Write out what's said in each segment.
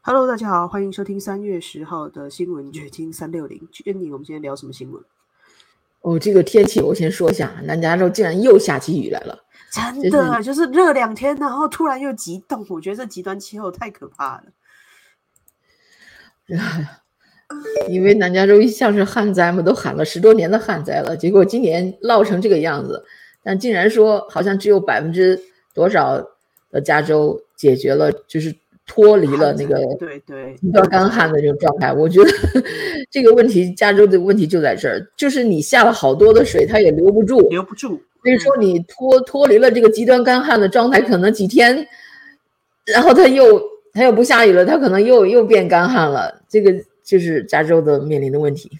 Hello，大家好，欢迎收听三月十号的新闻掘金三六零。Jenny，我们今天聊什么新闻？哦，这个天气我先说一下，南加州竟然又下起雨来了，真的就是热两天，然后突然又急冻，我觉得这极端气候太可怕了。因为南加州一向是旱灾嘛，都喊了十多年的旱灾了，结果今年涝成这个样子，但竟然说好像只有百分之多少的加州解决了，就是脱离了那个对对极端干旱的这种状态。我觉得 这个问题，加州的问题就在这儿，就是你下了好多的水，它也留不住，留不住。所以说你脱脱离了这个极端干旱的状态，可能几天，然后它又它又不下雨了，它可能又又变干旱了，这个。就是加州的面临的问题，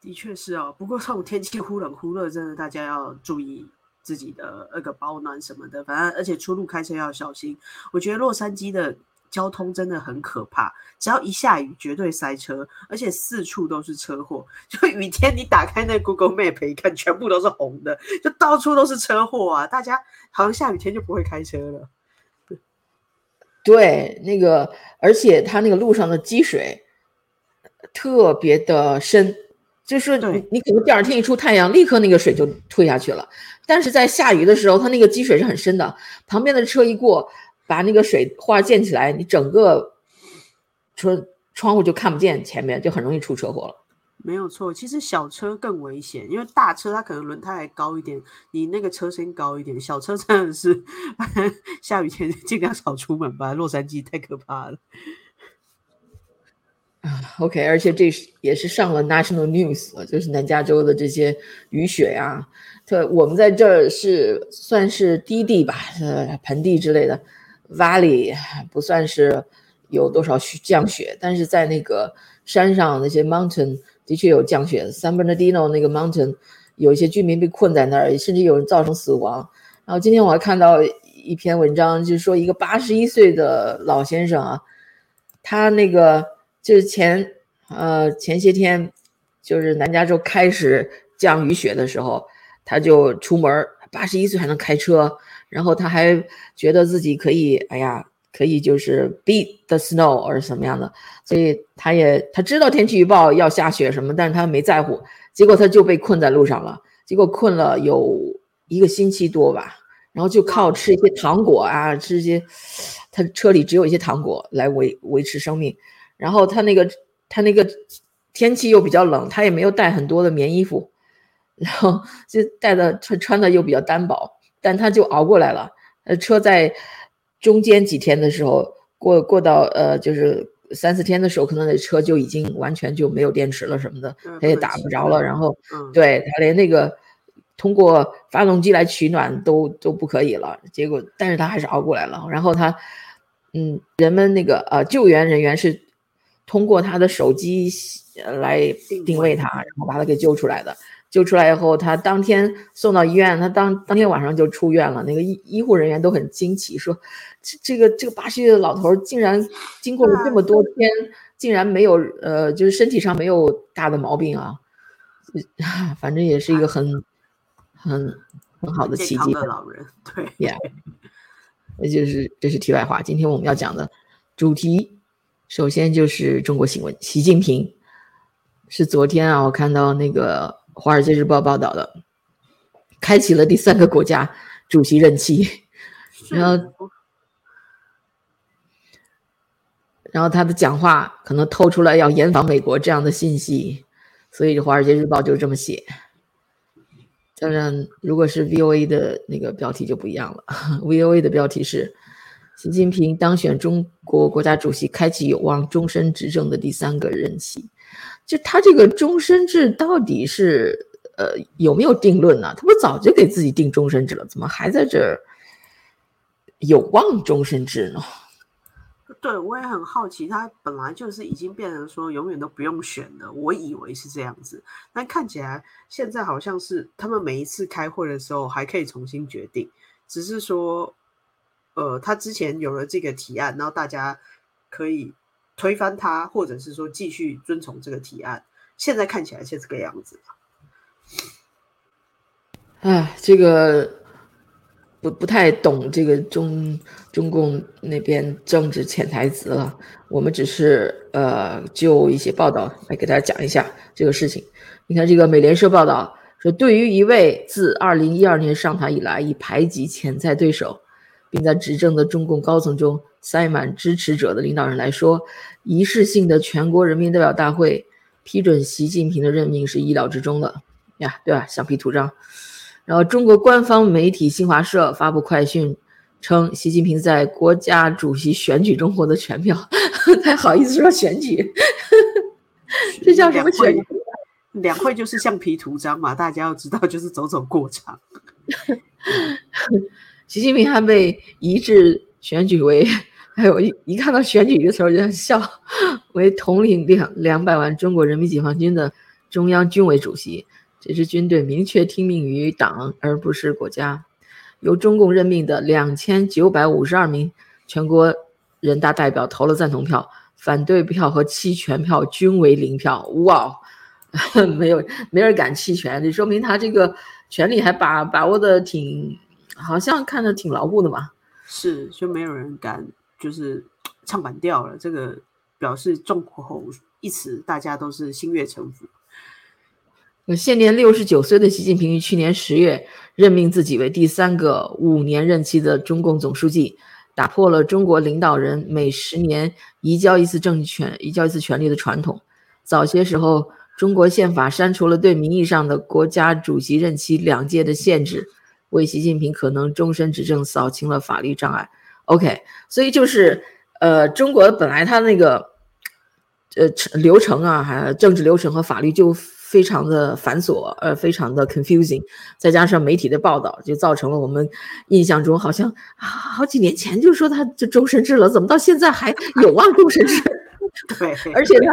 的确是哦。不过这种天气忽冷忽热，真的大家要注意自己的那个保暖什么的。反正而且出路开车要小心。我觉得洛杉矶的交通真的很可怕，只要一下雨绝对塞车，而且四处都是车祸。就雨天你打开那 Google Map 一看，全部都是红的，就到处都是车祸啊！大家好像下雨天就不会开车了。对，那个，而且它那个路上的积水特别的深，就是你你可能第二天一出太阳，立刻那个水就退下去了。但是在下雨的时候，它那个积水是很深的，旁边的车一过，把那个水花溅起来，你整个车窗户就看不见前面，就很容易出车祸了。没有错，其实小车更危险，因为大车它可能轮胎还高一点，你那个车身高一点，小车真的是 下雨天 尽量少出门吧。洛杉矶太可怕了。OK，而且这也是上了 National News，就是南加州的这些雨雪啊，特我们在这儿是算是低地吧，呃，盆地之类的，Valley 不算是有多少降雪，但是在那个山上那些 Mountain。的确有降雪，San Bernardino 那个 mountain 有一些居民被困在那儿，甚至有人造成死亡。然后今天我还看到一篇文章，就是说一个八十一岁的老先生啊，他那个就是前呃前些天就是南加州开始降雨雪的时候，他就出门，八十一岁还能开车，然后他还觉得自己可以，哎呀。可以就是 beat the snow 或者什么样的，所以他也他知道天气预报要下雪什么，但是他没在乎，结果他就被困在路上了，结果困了有一个星期多吧，然后就靠吃一些糖果啊，吃一些，他车里只有一些糖果来维维持生命，然后他那个他那个天气又比较冷，他也没有带很多的棉衣服，然后就带的穿穿的又比较单薄，但他就熬过来了，呃，车在。中间几天的时候，过过到呃，就是三四天的时候，可能那车就已经完全就没有电池了什么的，他也打不着了。然后，对他连那个通过发动机来取暖都都不可以了。结果，但是他还是熬过来了。然后他，嗯，人们那个呃救援人员是通过他的手机来定位他，然后把他给救出来的。救出来以后，他当天送到医院，他当当天晚上就出院了。那个医医护人员都很惊奇，说：“这这个这个八十岁的老头竟然经过了这么多天，竟然没有呃，就是身体上没有大的毛病啊！反正也是一个很很很好的奇迹。”的老人，对，Yeah，那就是这是题外话。今天我们要讲的主题，首先就是中国新闻。习近平是昨天啊，我看到那个。《华尔街日报》报道的，开启了第三个国家主席任期，然后，然后他的讲话可能透出来要严防美国这样的信息，所以《华尔街日报》就这么写。当然，如果是 VOA 的那个标题就不一样了。VOA 的标题是：习近平当选中国国家主席，开启有望终身执政的第三个任期。就他这个终身制到底是呃有没有定论呢？他不早就给自己定终身制了，怎么还在这儿有望终身制呢？对，我也很好奇，他本来就是已经变成说永远都不用选的，我以为是这样子，但看起来现在好像是他们每一次开会的时候还可以重新决定，只是说呃他之前有了这个提案，然后大家可以。推翻他，或者是说继续遵从这个提案，现在看起来是这个样子。哎，这个不不太懂这个中中共那边政治潜台词了。我们只是呃就一些报道来给大家讲一下这个事情。你看这个美联社报道说，对于一位自二零一二年上台以来以排挤潜在对手，并在执政的中共高层中塞满支持者的领导人来说，仪式性的全国人民代表大会批准习近平的任命是意料之中的呀，对吧？橡皮图章。然后，中国官方媒体新华社发布快讯称，习近平在国家主席选举中获得全票，还好意思说选举？这叫什么选举？两会就是橡皮图章嘛，大家要知道，就是走走过场。习近平还被一致选举为，还有一一看到选举这个词儿就想笑，为统领两两百万中国人民解放军的中央军委主席。这支军队明确听命于党，而不是国家。由中共任命的两千九百五十二名全国人大代表投了赞同票，反对票和弃权票均为零票。哇，没有没人敢弃权，这说明他这个权力还把把握的挺，好像看着挺牢固的嘛。是，就没有人敢就是 唱反调了。这个表示众口一词，大家都是心悦诚服。现年六十九岁的习近平于去年十月任命自己为第三个五年任期的中共总书记，打破了中国领导人每十年移交一次政权、移交一次权力的传统。早些时候，中国宪法删除了对名义上的国家主席任期两届的限制，为习近平可能终身执政扫清了法律障碍。OK，所以就是，呃，中国本来它那个，呃，流程啊，还政治流程和法律就。非常的繁琐，呃，非常的 confusing，再加上媒体的报道，就造成了我们印象中好像好几年前就说他就终身制了，怎么到现在还有望终身制？对，而且他，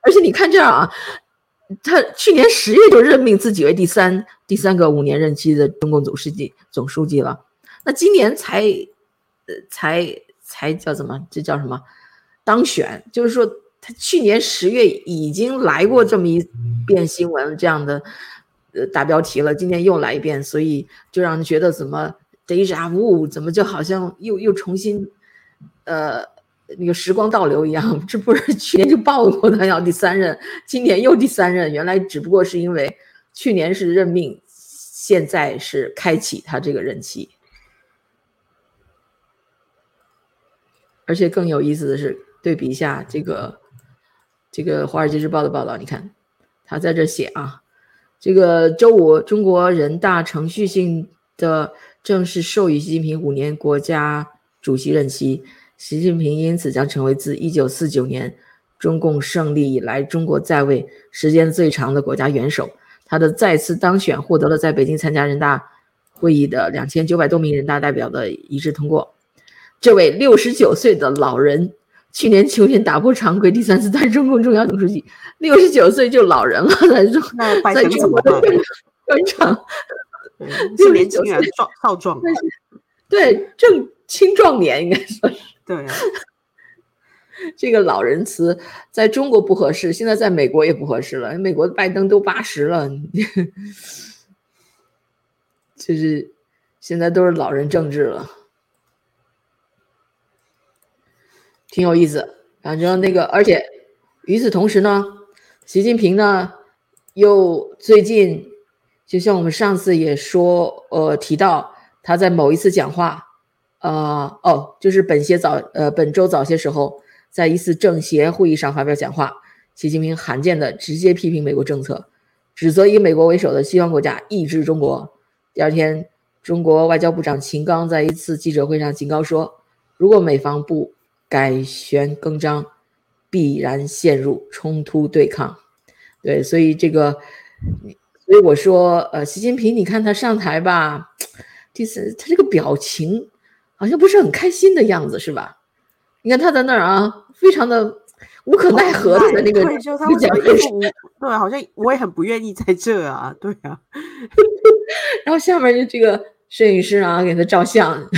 而且你看这样啊，他去年十月就任命自己为第三第三个五年任期的中共总书记总书记了，那今年才呃才才叫怎么？这叫什么？当选？就是说。他去年十月已经来过这么一遍新闻，这样的呃大标题了，今年又来一遍，所以就让人觉得怎么 deja vu，怎么就好像又又重新呃那个时光倒流一样？这不是去年就报过他要第三任，今年又第三任，原来只不过是因为去年是任命，现在是开启他这个任期，而且更有意思的是，对比一下这个。这个《华尔街日报》的报道，你看，他在这写啊，这个周五，中国人大程序性的正式授予习近平五年国家主席任期，习近平因此将成为自1949年中共胜利以来中国在位时间最长的国家元首。他的再次当选获得了在北京参加人大会议的两千九百多名人大代表的一致通过。这位六十九岁的老人。去年秋天打破常规，第三次担任中共中央总书记，六十九岁就老人了，在中在中国的官场，六年轻人壮少壮，对正青壮年应该说是对。这个老人词在中国不合适，现在在美国也不合适了。美国拜登都八十了，就是现在都是老人政治了。挺有意思，反正那个，而且与此同时呢，习近平呢又最近，就像我们上次也说，呃，提到他在某一次讲话，呃，哦，就是本些早，呃，本周早些时候，在一次政协会议上发表讲话，习近平罕见的直接批评美国政策，指责以美国为首的西方国家抑制中国。第二天，中国外交部长秦刚在一次记者会上警告说，如果美方不改弦更张，必然陷入冲突对抗。对，所以这个，所以我说，呃，习近平，你看他上台吧，第四，他这个表情好像不是很开心的样子，是吧？你看他在那儿啊，非常的无可奈何的那个，对，好像我也很不愿意在这啊，对啊。然后下面就这个摄影师啊，给他照相。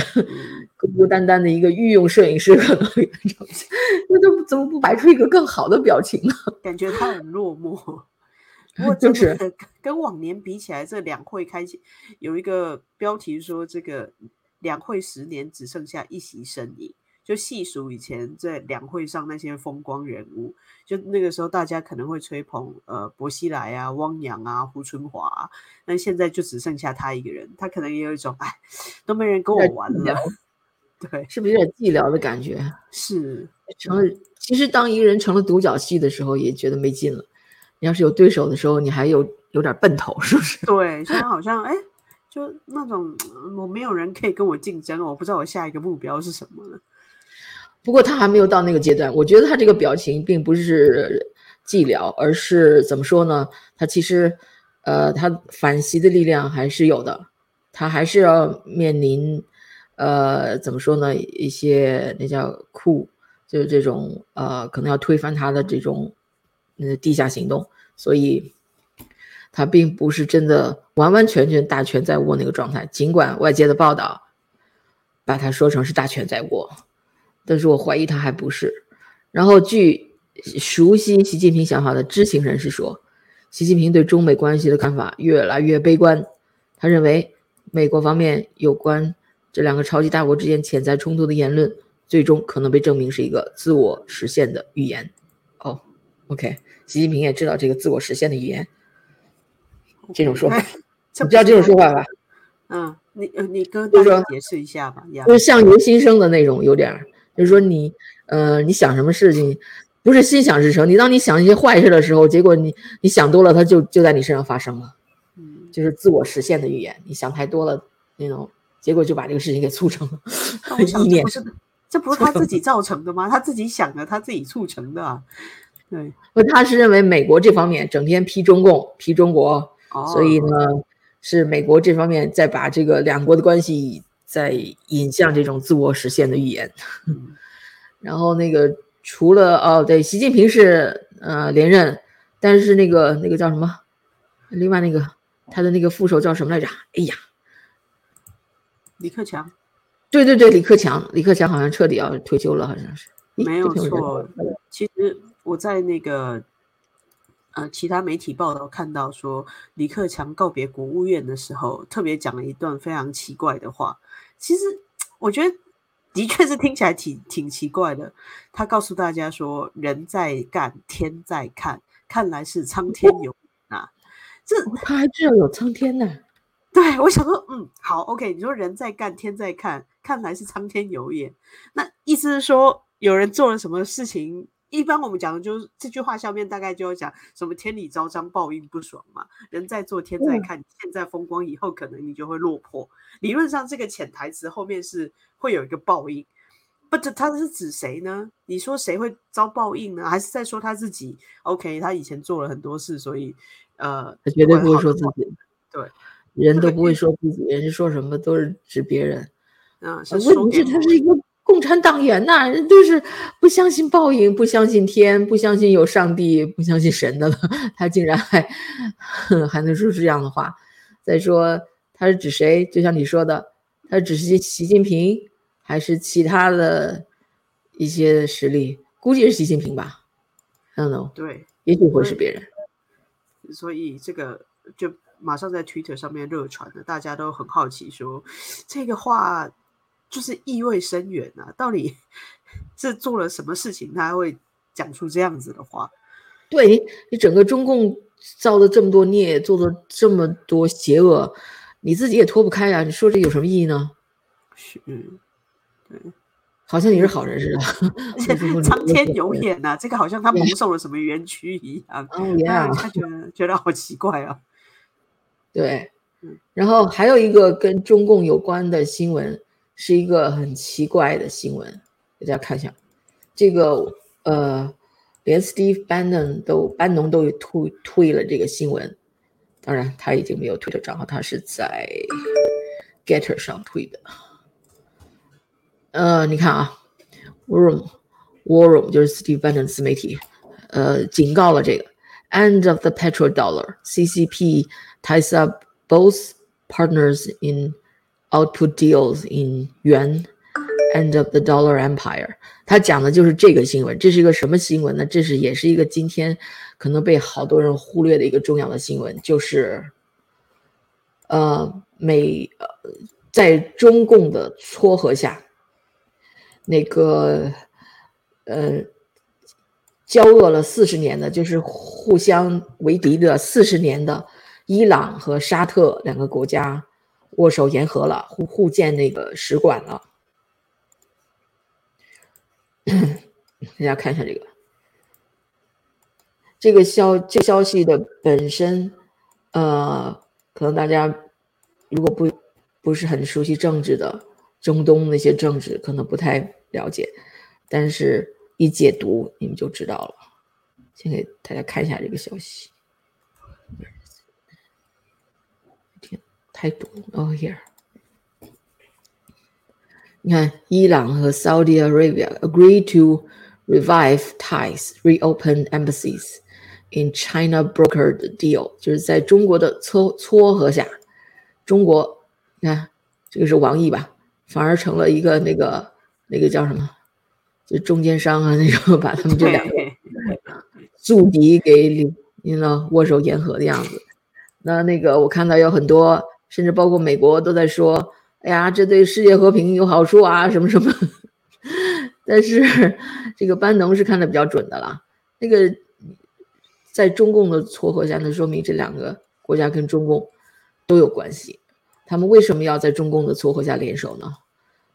孤孤单单的一个御用摄影师，可能照相那都怎么不摆出一个更好的表情呢？感觉他很落寞。我就是跟往年比起来，这两会开启有一个标题说这个两会十年只剩下一席身影。就细数以前在两会上那些风光人物，就那个时候大家可能会吹捧呃薄熙来啊、汪洋啊、胡春华，啊，那现在就只剩下他一个人，他可能也有一种哎，都没人跟我玩了，对，是不是有点寂寥的感觉？是成了。其实当一个人成了独角戏的时候，也觉得没劲了。你要是有对手的时候，你还有有点奔头，是不是？对，现在好像哎，就那种我没有人可以跟我竞争，我不知道我下一个目标是什么了。不过他还没有到那个阶段，我觉得他这个表情并不是寂寥，而是怎么说呢？他其实，呃，他反袭的力量还是有的，他还是要面临，呃，怎么说呢？一些那叫酷，就是这种呃，可能要推翻他的这种呃地下行动，所以他并不是真的完完全全大权在握那个状态，尽管外界的报道把他说成是大权在握。但是我怀疑他还不是。然后，据熟悉习近平想法的知情人士说，习近平对中美关系的看法越来越悲观。他认为，美国方面有关这两个超级大国之间潜在冲突的言论，最终可能被证明是一个自我实现的预言。哦，OK，习近平也知道这个自我实现的预言，这种说法，你知道这种说法吧？嗯，你你跟大家解释一下吧。就是相由心生的那种，有点儿。就是说你，呃，你想什么事情，不是心想事成。你当你想一些坏事的时候，结果你你想多了，它就就在你身上发生了。嗯，就是自我实现的预言。你想太多了，那种结果就把这个事情给促成了。意念，这不是他自己造成的吗？他自己想的，他自己促成的。对，他是认为美国这方面整天批中共、批中国，所以呢，是美国这方面在把这个两国的关系。在引向这种自我实现的预言，然后那个除了哦，对，习近平是呃连任，但是那个那个叫什么？另外那个他的那个副手叫什么来着？哎呀，李克强。对对对，李克强，李克强好像彻底要退休了，好像是。没有错，其实我在那个呃其他媒体报道看到说，李克强告别国务院的时候，特别讲了一段非常奇怪的话。其实我觉得的确是听起来挺挺奇怪的。他告诉大家说：“人在干，天在看，看来是苍天有啊。”这他还居然有苍天呢。对，我想说，嗯，好，OK。你说人在干，天在看，看来是苍天有眼。那意思是说，有人做了什么事情？一般我们讲的就是这句话下面大概就要讲什么“天理昭彰，报应不爽”嘛。人在做，天在看。现在风光，以后可能你就会落魄。理论上，这个潜台词后面是会有一个报应。不，这他是指谁呢？你说谁会遭报应呢？还是在说他自己？OK，他以前做了很多事，所以呃，他绝对不会说自己。对，人都不会说自己，人家说什么都是指别人。嗯，问题是他是一个。共产党员呐，人都是不相信报应，不相信天，不相信有上帝，不相信神的了。他竟然还 还能说出这样的话。再说他是指谁？就像你说的，他指习习近平，还是其他的一些实力？估计是习近平吧。I don't know。对，也许会是别人。所以这个就马上在 Twitter 上面热传了，大家都很好奇，说这个话。就是意味深远啊！到底 是做了什么事情，他会讲出这样子的话？对你整个中共造了这么多孽，做了这么多邪恶，你自己也脱不开啊！你说这有什么意义呢？是，嗯，对，好像你是好人似的。苍天有眼呐，这个好像他蒙受了什么冤屈一样。他觉得觉得好奇怪啊。对，然后还有一个跟中共有关的新闻。是一个很奇怪的新闻，大家看一下，这个呃，连 Steve Bannon 都班农都推推了这个新闻，当然他已经没有推的账号，他是在 Getter 上推的。呃，你看啊，War Room War Room 就是 Steve Bannon 自媒体，呃，警告了这个 End of the Petrol Dollar，CCP ties up both partners in Output deals in yuan, end of the dollar empire。他讲的就是这个新闻。这是一个什么新闻呢？这是也是一个今天可能被好多人忽略的一个重要的新闻，就是呃美呃在中共的撮合下，那个呃，交恶了四十年的，就是互相为敌的四十年的伊朗和沙特两个国家握手言和了，互互建那个使馆了。大家看一下这个，这个消这消息的本身，呃，可能大家如果不不是很熟悉政治的中东那些政治，可能不太了解，但是一解读你们就知道了。先给大家看一下这个消息，太多了哦，here。你看，伊朗和 Saudi Arabia agree to revive ties, reopen embassies in China brokered deal，就是在中国的撮撮合下，中国，你看这个是王毅吧，反而成了一个那个那个叫什么，就中间商啊，那种 把他们这两个宿敌给你呢握手言和的样子。那那个我看到有很多，甚至包括美国都在说。哎呀，这对世界和平有好处啊，什么什么？但是这个班农是看的比较准的了。那个在中共的撮合下，那说明这两个国家跟中共都有关系。他们为什么要在中共的撮合下联手呢？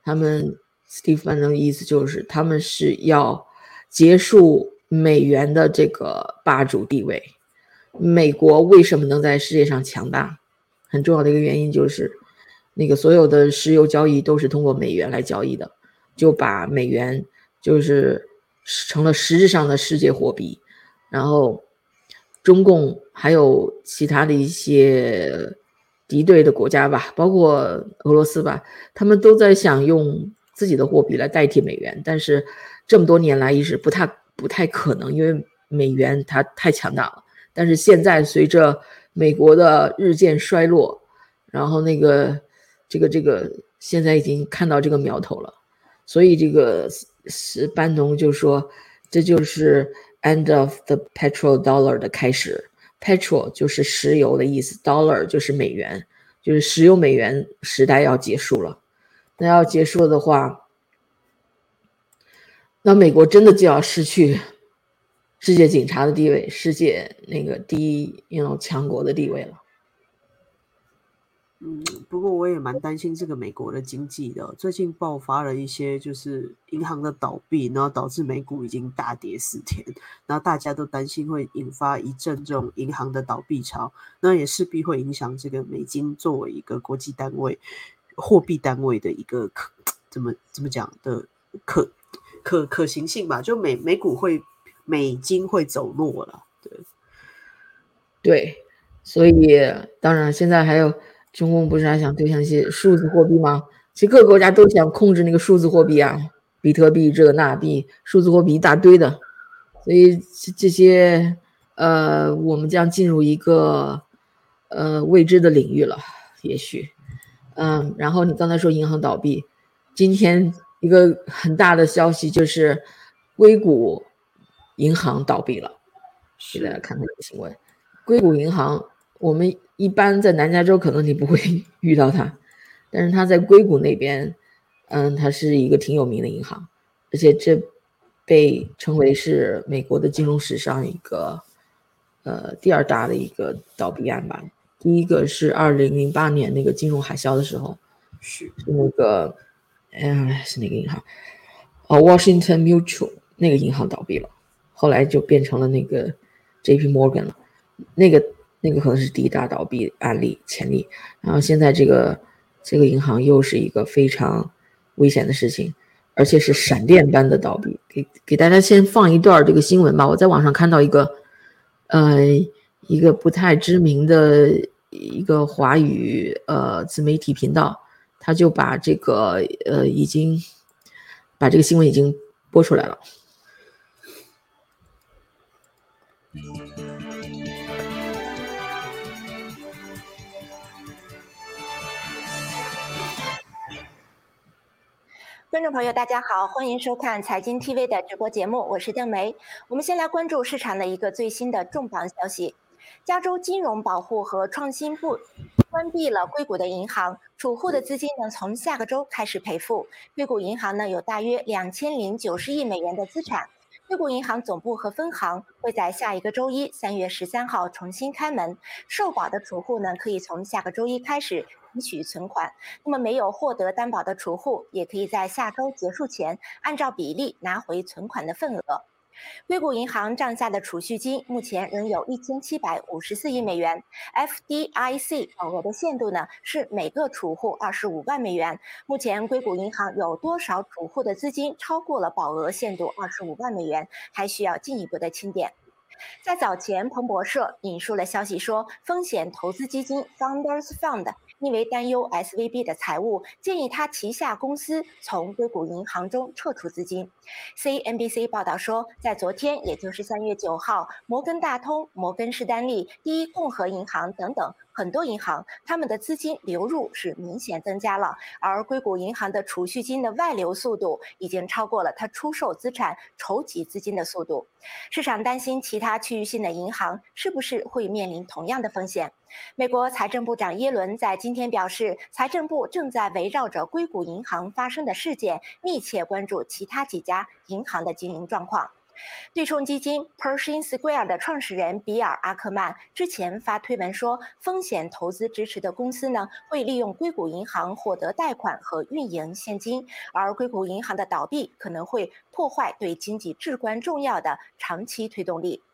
他们 Steve 班农的意思就是，他们是要结束美元的这个霸主地位。美国为什么能在世界上强大？很重要的一个原因就是。那个所有的石油交易都是通过美元来交易的，就把美元就是成了实质上的世界货币。然后，中共还有其他的一些敌对的国家吧，包括俄罗斯吧，他们都在想用自己的货币来代替美元，但是这么多年来一直不太不太可能，因为美元它太强大了。但是现在随着美国的日渐衰落，然后那个。这个这个现在已经看到这个苗头了，所以这个是班农就说，这就是 end of the petrol dollar 的开始。petrol 就是石油的意思，dollar 就是美元，就是石油美元时代要结束了。那要结束的话，那美国真的就要失去世界警察的地位，世界那个第一那种强国的地位了。嗯，不过我也蛮担心这个美国的经济的。最近爆发了一些就是银行的倒闭，然后导致美股已经大跌四天，然后大家都担心会引发一阵这种银行的倒闭潮，那也势必会影响这个美金作为一个国际单位、货币单位的一个可怎么怎么讲的可可可行性吧？就美美股会美金会走弱了，对对，所以当然现在还有。中共不是还想推向一些数字货币吗？其实各个国家都想控制那个数字货币啊，比特币这个那币，数字货币一大堆的，所以这些呃，我们将进入一个呃未知的领域了，也许，嗯，然后你刚才说银行倒闭，今天一个很大的消息就是硅谷银行倒闭了，给大家看看这个新闻，硅谷银行。我们一般在南加州可能你不会 遇到它，但是它在硅谷那边，嗯，它是一个挺有名的银行，而且这被称为是美国的金融史上一个呃第二大的一个倒闭案吧。第一个是二零零八年那个金融海啸的时候，是是那个，嗯，是哪个银行？哦，Washington Mutual 那个银行倒闭了，后来就变成了那个 J.P. Morgan 了，那个。那个可能是第一大倒闭案例前例，然后现在这个这个银行又是一个非常危险的事情，而且是闪电般的倒闭。给给大家先放一段这个新闻吧，我在网上看到一个，呃，一个不太知名的一个华语呃自媒体频道，他就把这个呃已经把这个新闻已经播出来了。观众朋友，大家好，欢迎收看财经 TV 的直播节目，我是邓梅。我们先来关注市场的一个最新的重磅消息：加州金融保护和创新部关闭了硅谷的银行，储户的资金呢从下个周开始赔付。硅谷银行呢有大约两千零九十亿美元的资产。硅谷银行总部和分行会在下一个周一，三月十三号重新开门。受保的储户呢可以从下个周一开始提取存款。那么没有获得担保的储户也可以在下周结束前按照比例拿回存款的份额。硅谷银行账下的储蓄金目前仍有一千七百五十四亿美元，FDIC 保额的限度呢是每个储户二十五万美元。目前硅谷银行有多少储户的资金超过了保额限度二十五万美元，还需要进一步的清点。在早前，彭博社引述了消息说，风险投资基金 Founders Fund。因为担忧 SVB 的财务，建议他旗下公司从硅谷银行中撤出资金。CNBC 报道说，在昨天，也就是三月九号，摩根大通、摩根士丹利、第一共和银行等等。很多银行，他们的资金流入是明显增加了，而硅谷银行的储蓄金的外流速度已经超过了它出售资产筹集资金的速度。市场担心其他区域性的银行是不是会面临同样的风险。美国财政部长耶伦在今天表示，财政部正在围绕着硅谷银行发生的事件，密切关注其他几家银行的经营状况。对冲基金 Pershing Square 的创始人比尔·阿克曼之前发推文说，风险投资支持的公司呢会利用硅谷银行获得贷款和运营现金，而硅谷银行的倒闭可能会破坏对经济至关重要的长期推动力。《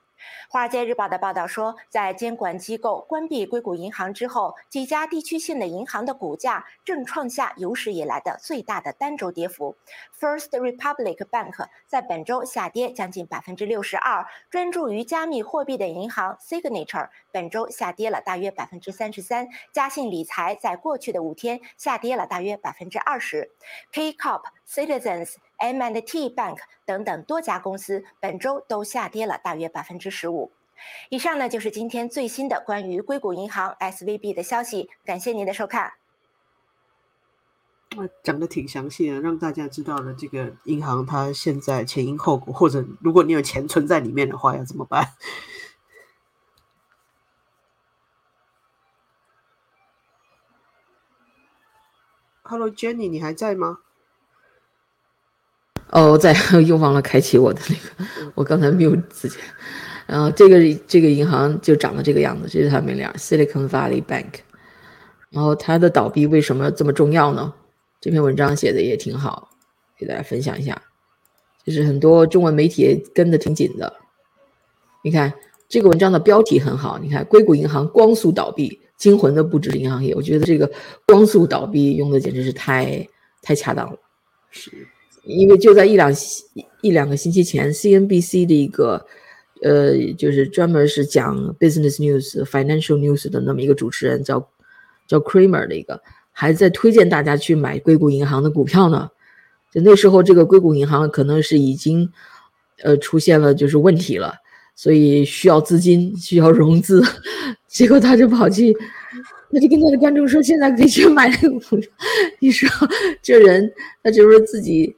华尔街日报》的报道说，在监管机构关闭硅谷银行之后，几家地区性的银行的股价正创下有史以来的最大的单周跌幅。First Republic Bank 在本周下跌将近百分之六十二，专注于加密货币的银行 Signature 本周下跌了大约百分之三十三，嘉信理财在过去的五天下跌了大约百分之二十，KCOP Citizens。M&T Bank 等等多家公司本周都下跌了大约百分之十五。以上呢就是今天最新的关于硅谷银行 SVB 的消息。感谢您的收看。讲的挺详细的，让大家知道了这个银行它现在前因后果，或者如果你有钱存在里面的话要怎么办？Hello Jenny，你还在吗？哦，在 又忘了开启我的那个，我刚才没有自己。然后这个这个银行就长得这个样子，这是它门脸，Silicon Valley Bank。然后它的倒闭为什么这么重要呢？这篇文章写的也挺好，给大家分享一下。就是很多中文媒体跟的挺紧的。你看这个文章的标题很好，你看硅谷银行光速倒闭，惊魂的不止是银行业。我觉得这个光速倒闭用的简直是太太恰当了。是。因为就在一两一两个星期前，CNBC 的一个呃，就是专门是讲 business news、financial news 的那么一个主持人，叫叫 Kramer 的一个，还在推荐大家去买硅谷银行的股票呢。就那时候，这个硅谷银行可能是已经呃出现了就是问题了，所以需要资金，需要融资，结果他就跑去。他就跟他的观众说：“现在可以去买那个股票。”你说这人，他这不是自己？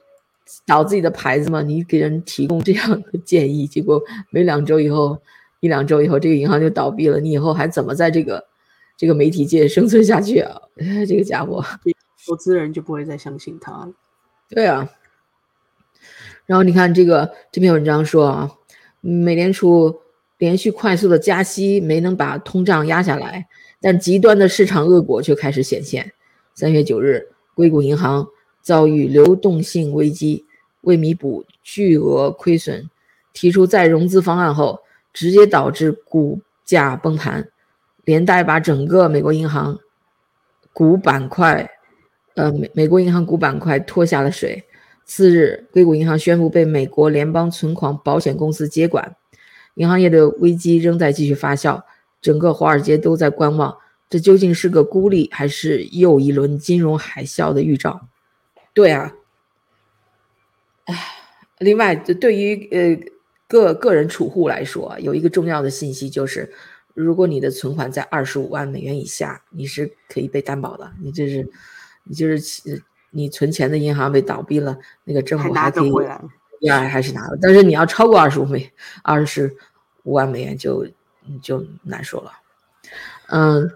倒自己的牌子嘛？你给人提供这样的建议，结果没两周以后，一两周以后，这个银行就倒闭了。你以后还怎么在这个这个媒体界生存下去啊？这个家伙，投资人就不会再相信他了。对啊。然后你看这个这篇文章说啊，美联储连续快速的加息没能把通胀压下来，但极端的市场恶果却开始显现。三月九日，硅谷银行。遭遇流动性危机，为弥补巨额亏损，提出再融资方案后，直接导致股价崩盘，连带把整个美国银行股板块，呃美美国银行股板块拖下了水。次日，硅谷银行宣布被美国联邦存款保险公司接管，银行业的危机仍在继续发酵，整个华尔街都在观望，这究竟是个孤立，还是又一轮金融海啸的预兆？对啊，哎，另外，对于呃个个人储户来说，有一个重要的信息就是，如果你的存款在二十五万美元以下，你是可以被担保的。你这是，你就是你存钱的银行被倒闭了，那个政府还可以，呀，还是拿了。但是你要超过二十五美二十五万美元，就就难说了。嗯，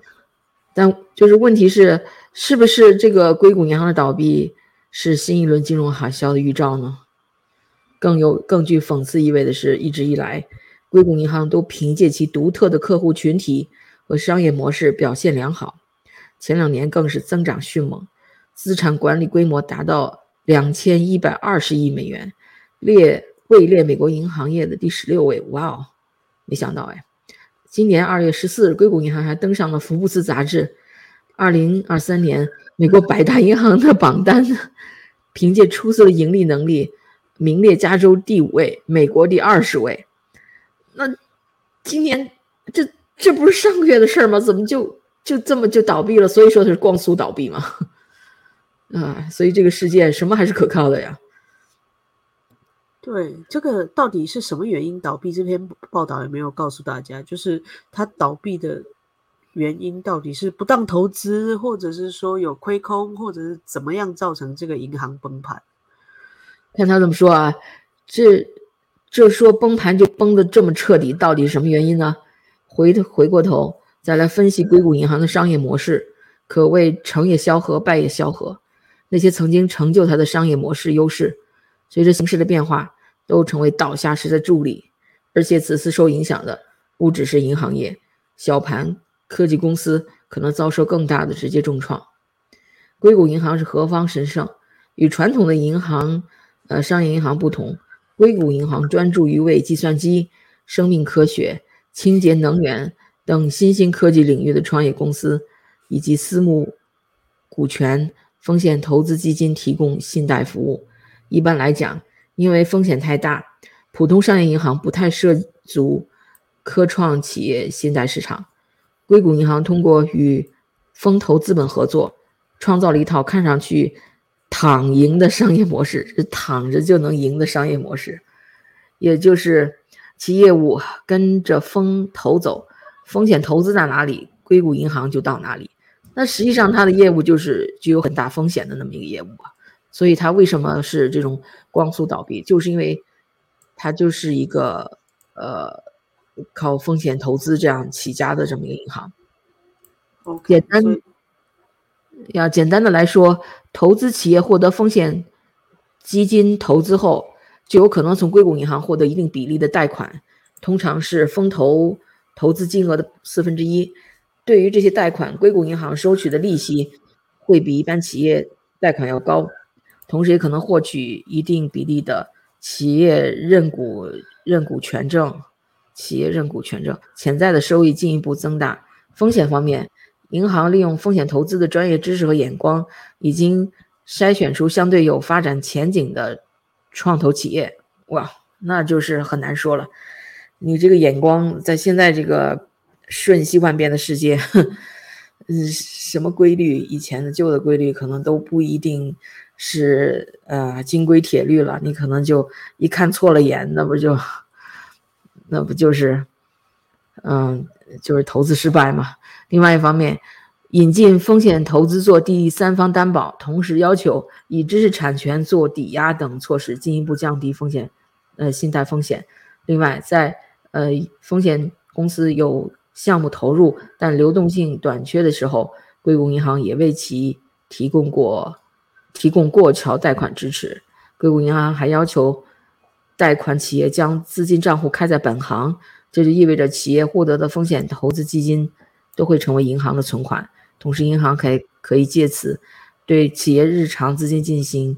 但就是问题是，是不是这个硅谷银行的倒闭是新一轮金融海啸的预兆呢？更有更具讽刺意味的是，一直以来，硅谷银行都凭借其独特的客户群体和商业模式表现良好，前两年更是增长迅猛，资产管理规模达到两千一百二十亿美元，列位列美国银行业的第十六位。哇哦，没想到哎！今年二月十四日，硅谷银行还登上了福布斯杂志二零二三年美国百大银行的榜单，凭借出色的盈利能力。名列加州第五位，美国第二十位。那今年这这不是上个月的事儿吗？怎么就就这么就倒闭了？所以说它是光速倒闭嘛？啊，所以这个事件什么还是可靠的呀？对，这个到底是什么原因倒闭？这篇报道也没有告诉大家，就是它倒闭的原因到底是不当投资，或者是说有亏空，或者是怎么样造成这个银行崩盘？看他怎么说啊？这这说崩盘就崩的这么彻底，到底是什么原因呢？回头回过头再来分析硅谷银行的商业模式，可谓成也萧何，败也萧何。那些曾经成就它的商业模式优势，随着形势的变化，都成为倒下时的助力。而且此次受影响的不只是银行业，小盘科技公司可能遭受更大的直接重创。硅谷银行是何方神圣？与传统的银行。呃，商业银行不同，硅谷银行专注于为计算机、生命科学、清洁能源等新兴科技领域的创业公司以及私募股权风险投资基金提供信贷服务。一般来讲，因为风险太大，普通商业银行不太涉足科创企业信贷市场。硅谷银行通过与风投资本合作，创造了一套看上去。躺赢的商业模式是躺着就能赢的商业模式，也就是其业务跟着风投走，风险投资在哪里，硅谷银行就到哪里。那实际上它的业务就是具有很大风险的那么一个业务啊，所以它为什么是这种光速倒闭，就是因为它就是一个呃靠风险投资这样起家的这么一个银行。简单。要简单的来说，投资企业获得风险基金投资后，就有可能从硅谷银行获得一定比例的贷款，通常是风投投资金额的四分之一。对于这些贷款，硅谷银行收取的利息会比一般企业贷款要高，同时也可能获取一定比例的企业认股认股权证，企业认股权证潜在的收益进一步增大。风险方面。银行利用风险投资的专业知识和眼光，已经筛选出相对有发展前景的创投企业。哇，那就是很难说了。你这个眼光，在现在这个瞬息万变的世界，嗯，什么规律，以前的旧的规律，可能都不一定是呃金规铁律了。你可能就一看错了眼，那不就，那不就是，嗯，就是投资失败嘛。另外一方面，引进风险投资做第三方担保，同时要求以知识产权做抵押等措施，进一步降低风险，呃，信贷风险。另外，在呃风险公司有项目投入但流动性短缺的时候，硅谷银行也为其提供过提供过桥贷款支持。硅谷银行还要求贷款企业将资金账户开在本行，这就意味着企业获得的风险投资基金。都会成为银行的存款，同时银行可以可以借此对企业日常资金进行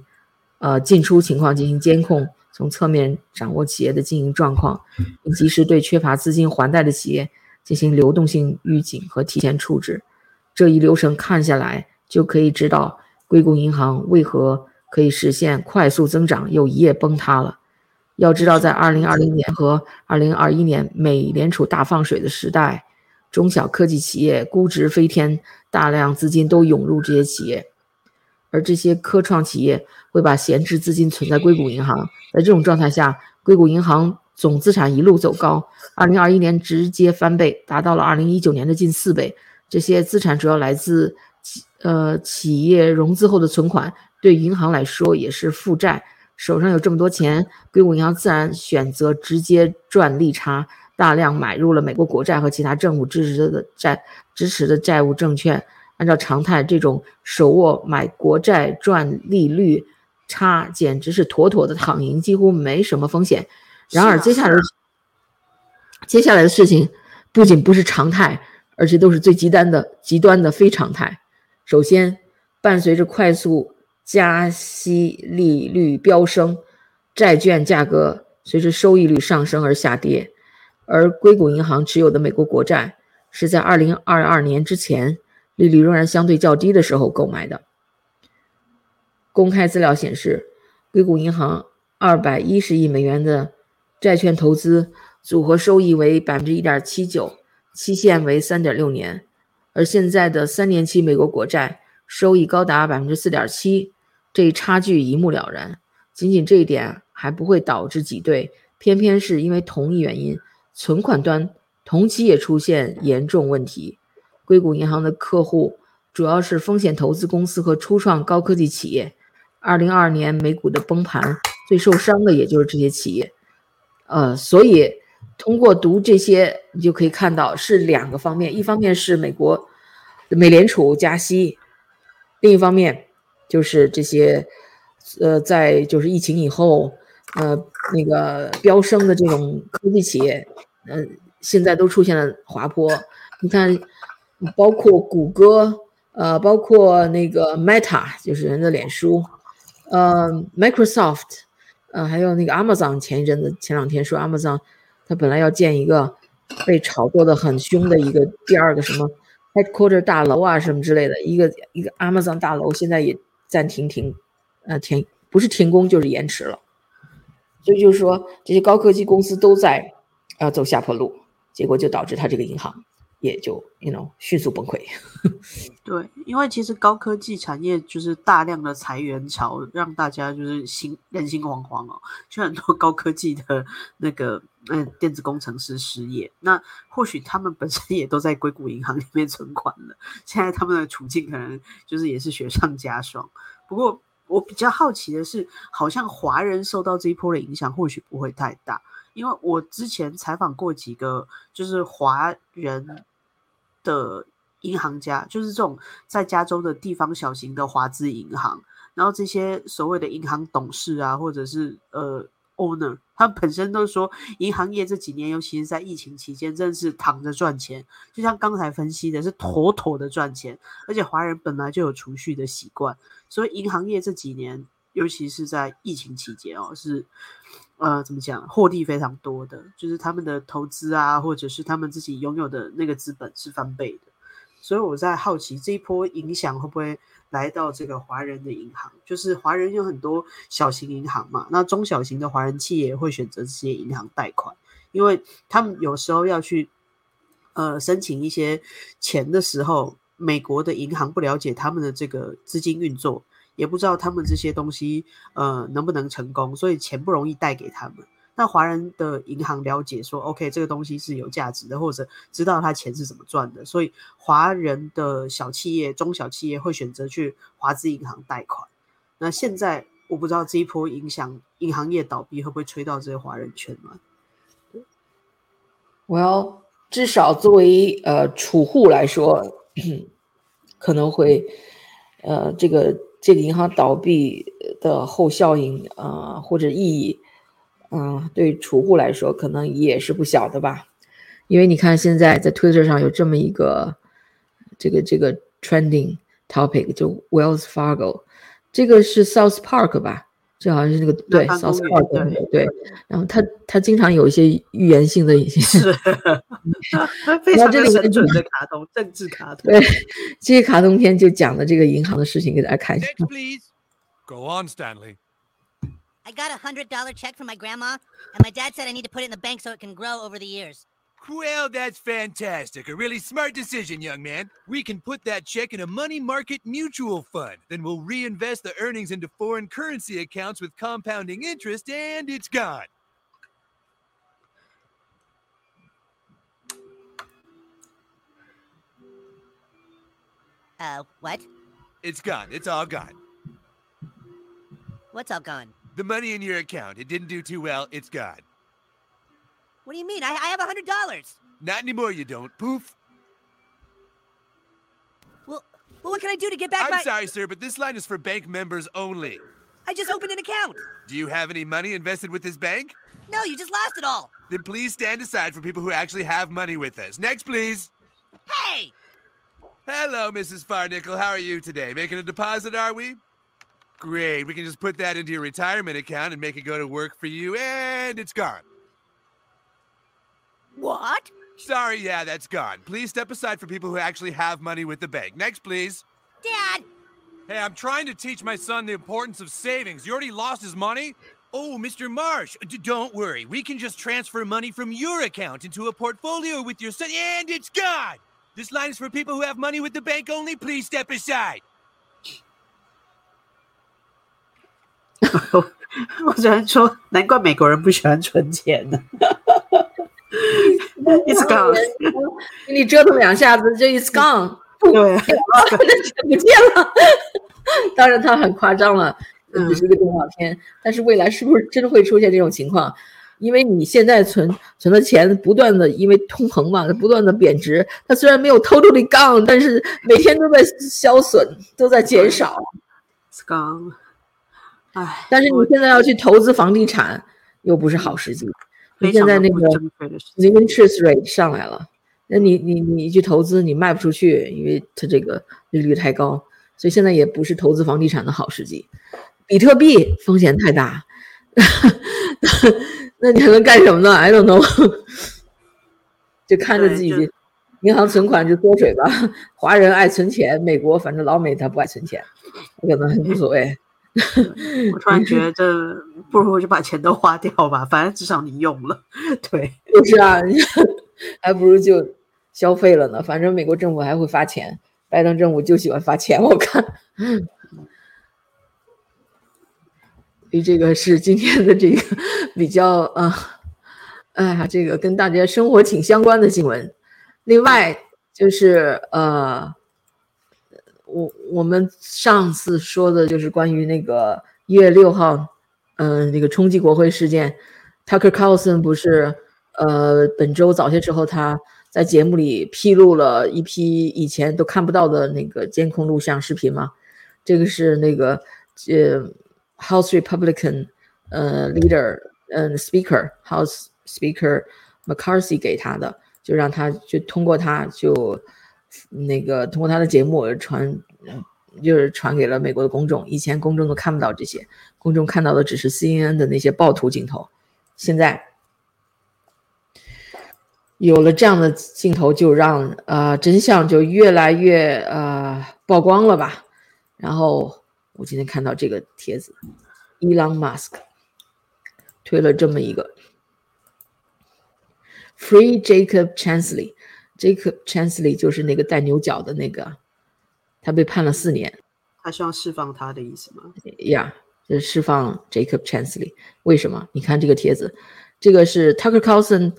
呃进出情况进行监控，从侧面掌握企业的经营状况，并及时对缺乏资金还贷的企业进行流动性预警和提前处置。这一流程看下来，就可以知道硅谷银行为何可以实现快速增长又一夜崩塌了。要知道，在二零二零年和二零二一年美联储大放水的时代。中小科技企业估值飞天，大量资金都涌入这些企业，而这些科创企业会把闲置资金存在硅谷银行。在这种状态下，硅谷银行总资产一路走高，二零二一年直接翻倍，达到了二零一九年的近四倍。这些资产主要来自呃企业融资后的存款，对银行来说也是负债。手上有这么多钱，硅谷银行自然选择直接赚利差。大量买入了美国国债和其他政府支持的债支持的债务证券。按照常态，这种手握买国债赚利率差，简直是妥妥的躺赢，几乎没什么风险。然而，接下来接下来的事情不仅不是常态，而且都是最极端的极端的非常态。首先，伴随着快速加息、利率飙升，债券价格随着收益率上升而下跌。而硅谷银行持有的美国国债是在二零二二年之前利率仍然相对较低的时候购买的。公开资料显示，硅谷银行二百一十亿美元的债券投资组合收益为百分之一点七九，期限为三点六年。而现在的三年期美国国债收益高达百分之四点七，这一差距一目了然。仅仅这一点还不会导致挤兑，偏偏是因为同一原因。存款端同期也出现严重问题。硅谷银行的客户主要是风险投资公司和初创高科技企业。二零二二年美股的崩盘，最受伤的也就是这些企业。呃，所以通过读这些，你就可以看到是两个方面：一方面是美国美联储加息，另一方面就是这些呃，在就是疫情以后。呃，那个飙升的这种科技企业，呃，现在都出现了滑坡。你看，包括谷歌，呃，包括那个 Meta，就是人的脸书，呃，Microsoft，呃，还有那个 Amazon，前一阵子前两天说 Amazon，他本来要建一个被炒作的很凶的一个第二个什么 headquarter 大楼啊什么之类的，一个一个 Amazon 大楼，现在也暂停停，呃，停不是停工就是延迟了。所以就是说，这些高科技公司都在啊走下坡路，结果就导致他这个银行也就 you know 迅速崩溃。对，因为其实高科技产业就是大量的裁员潮，让大家就是心人心惶惶哦，就很多高科技的那个嗯电子工程师失业。那或许他们本身也都在硅谷银行里面存款了，现在他们的处境可能就是也是雪上加霜。不过。我比较好奇的是，好像华人受到这一波的影响或许不会太大，因为我之前采访过几个就是华人的银行家，就是这种在加州的地方小型的华资银行，然后这些所谓的银行董事啊，或者是呃。owner，他本身都说，银行业这几年，尤其是在疫情期间，真的是躺着赚钱。就像刚才分析的，是妥妥的赚钱。而且华人本来就有储蓄的习惯，所以银行业这几年，尤其是在疫情期间哦，是呃怎么讲，获利非常多的，就是他们的投资啊，或者是他们自己拥有的那个资本是翻倍的。所以我在好奇，这一波影响会不会？来到这个华人的银行，就是华人有很多小型银行嘛，那中小型的华人企业会选择这些银行贷款，因为他们有时候要去呃申请一些钱的时候，美国的银行不了解他们的这个资金运作，也不知道他们这些东西呃能不能成功，所以钱不容易贷给他们。那华人的银行了解说，OK，这个东西是有价值的，或者知道他钱是怎么赚的，所以华人的小企业、中小企业会选择去华资银行贷款。那现在我不知道这一波影响银行业倒闭会不会吹到这些华人圈吗？我要至少作为呃储户来说，可能会呃这个这个银行倒闭的后效应啊或者意义。嗯，对储户来说可能也是不小的吧，因为你看现在在 Twitter 上有这么一个这个这个 trending topic，就 Wells Fargo，这个是 South Park 吧？这好像是那个对 South Park 对对。然后他他经常有一些预言性的一些，是，非常神准的卡通，政治卡通。对，这些卡通片就讲的这个银行的事情，给大家看一下。Go on, Stanley. I got a hundred dollar check from my grandma, and my dad said I need to put it in the bank so it can grow over the years. Well, that's fantastic. A really smart decision, young man. We can put that check in a money market mutual fund. Then we'll reinvest the earnings into foreign currency accounts with compounding interest, and it's gone. Uh, what? It's gone. It's all gone. What's all gone? The money in your account. It didn't do too well. It's gone. What do you mean? I, I have a hundred dollars. Not anymore, you don't. Poof. Well, well, what can I do to get back I'm my? sorry, sir, but this line is for bank members only. I just opened an account. Do you have any money invested with this bank? No, you just lost it all. Then please stand aside for people who actually have money with us. Next, please. Hey, Hello, Mrs. Farnickel. How are you today? Making a deposit, are we? Great. We can just put that into your retirement account and make it go to work for you, and it's gone. what? Sorry, yeah, that's gone. Please step aside for people who actually have money with the bank. Next, please. Dad, Hey, I'm trying to teach my son the importance of savings. You already lost his money? Oh, Mr. Marsh, uh, d- don't worry. We can just transfer money from your account into a portfolio with your son, and it's gone. This line is for people who have money with the bank only. Please step aside. 我只能说，难怪美国人不喜欢存钱呢。It's gone，给你折腾两下子就 it's gone，对，不见了。当然，他很夸张了，嗯只是个动画片。但是未来是不是真的会出现这种情况？因为你现在存存的钱不断的因为通膨嘛，不断的贬值。它虽然没有 totally gone，但是每天都在消损，都在减少。It's gone。唉，但是你现在要去投资房地产，又不是好时机。你现在那个 interest rate 上来了，那你你你去投资，你卖不出去，因为它这个利率太高，所以现在也不是投资房地产的好时机。比特币风险太大，那你还能干什么呢？I don't know，就看着自己银行存款就缩水吧。华人爱存钱，美国反正老美他不爱存钱，可能无所谓。我突然觉得，不如我就把钱都花掉吧，反正至少你用了。对，就是啊，还不如就消费了呢。反正美国政府还会发钱，拜登政府就喜欢发钱，我看。所以这个是今天的这个比较啊，哎呀，这个跟大家生活挺相关的新闻。另外就是呃，我我们上次说的就是关于那个一月六号，嗯、那个冲击国会事件，Tucker Carlson 不是呃本周早些时候他在节目里披露了一批以前都看不到的那个监控录像视频吗？这个是那个呃 House Republican 呃 leader 嗯、Speaker House Speaker McCarthy 给他的，就让他就通过他就那个通过他的节目传，就是传给了美国的公众。以前公众都看不到这些，公众看到的只是 CNN 的那些暴徒镜头。现在有了这样的镜头，就让呃真相就越来越呃曝光了吧。然后我今天看到这个帖子，Elon Musk 推了这么一个 Free Jacob Chansley。Jacob Chansley 就是那个带牛角的那个，他被判了四年他希望释放他的意思吗？呀就是释放 Jacob Chansley。为什么？你看这个帖子，这个是 Tucker Carlson，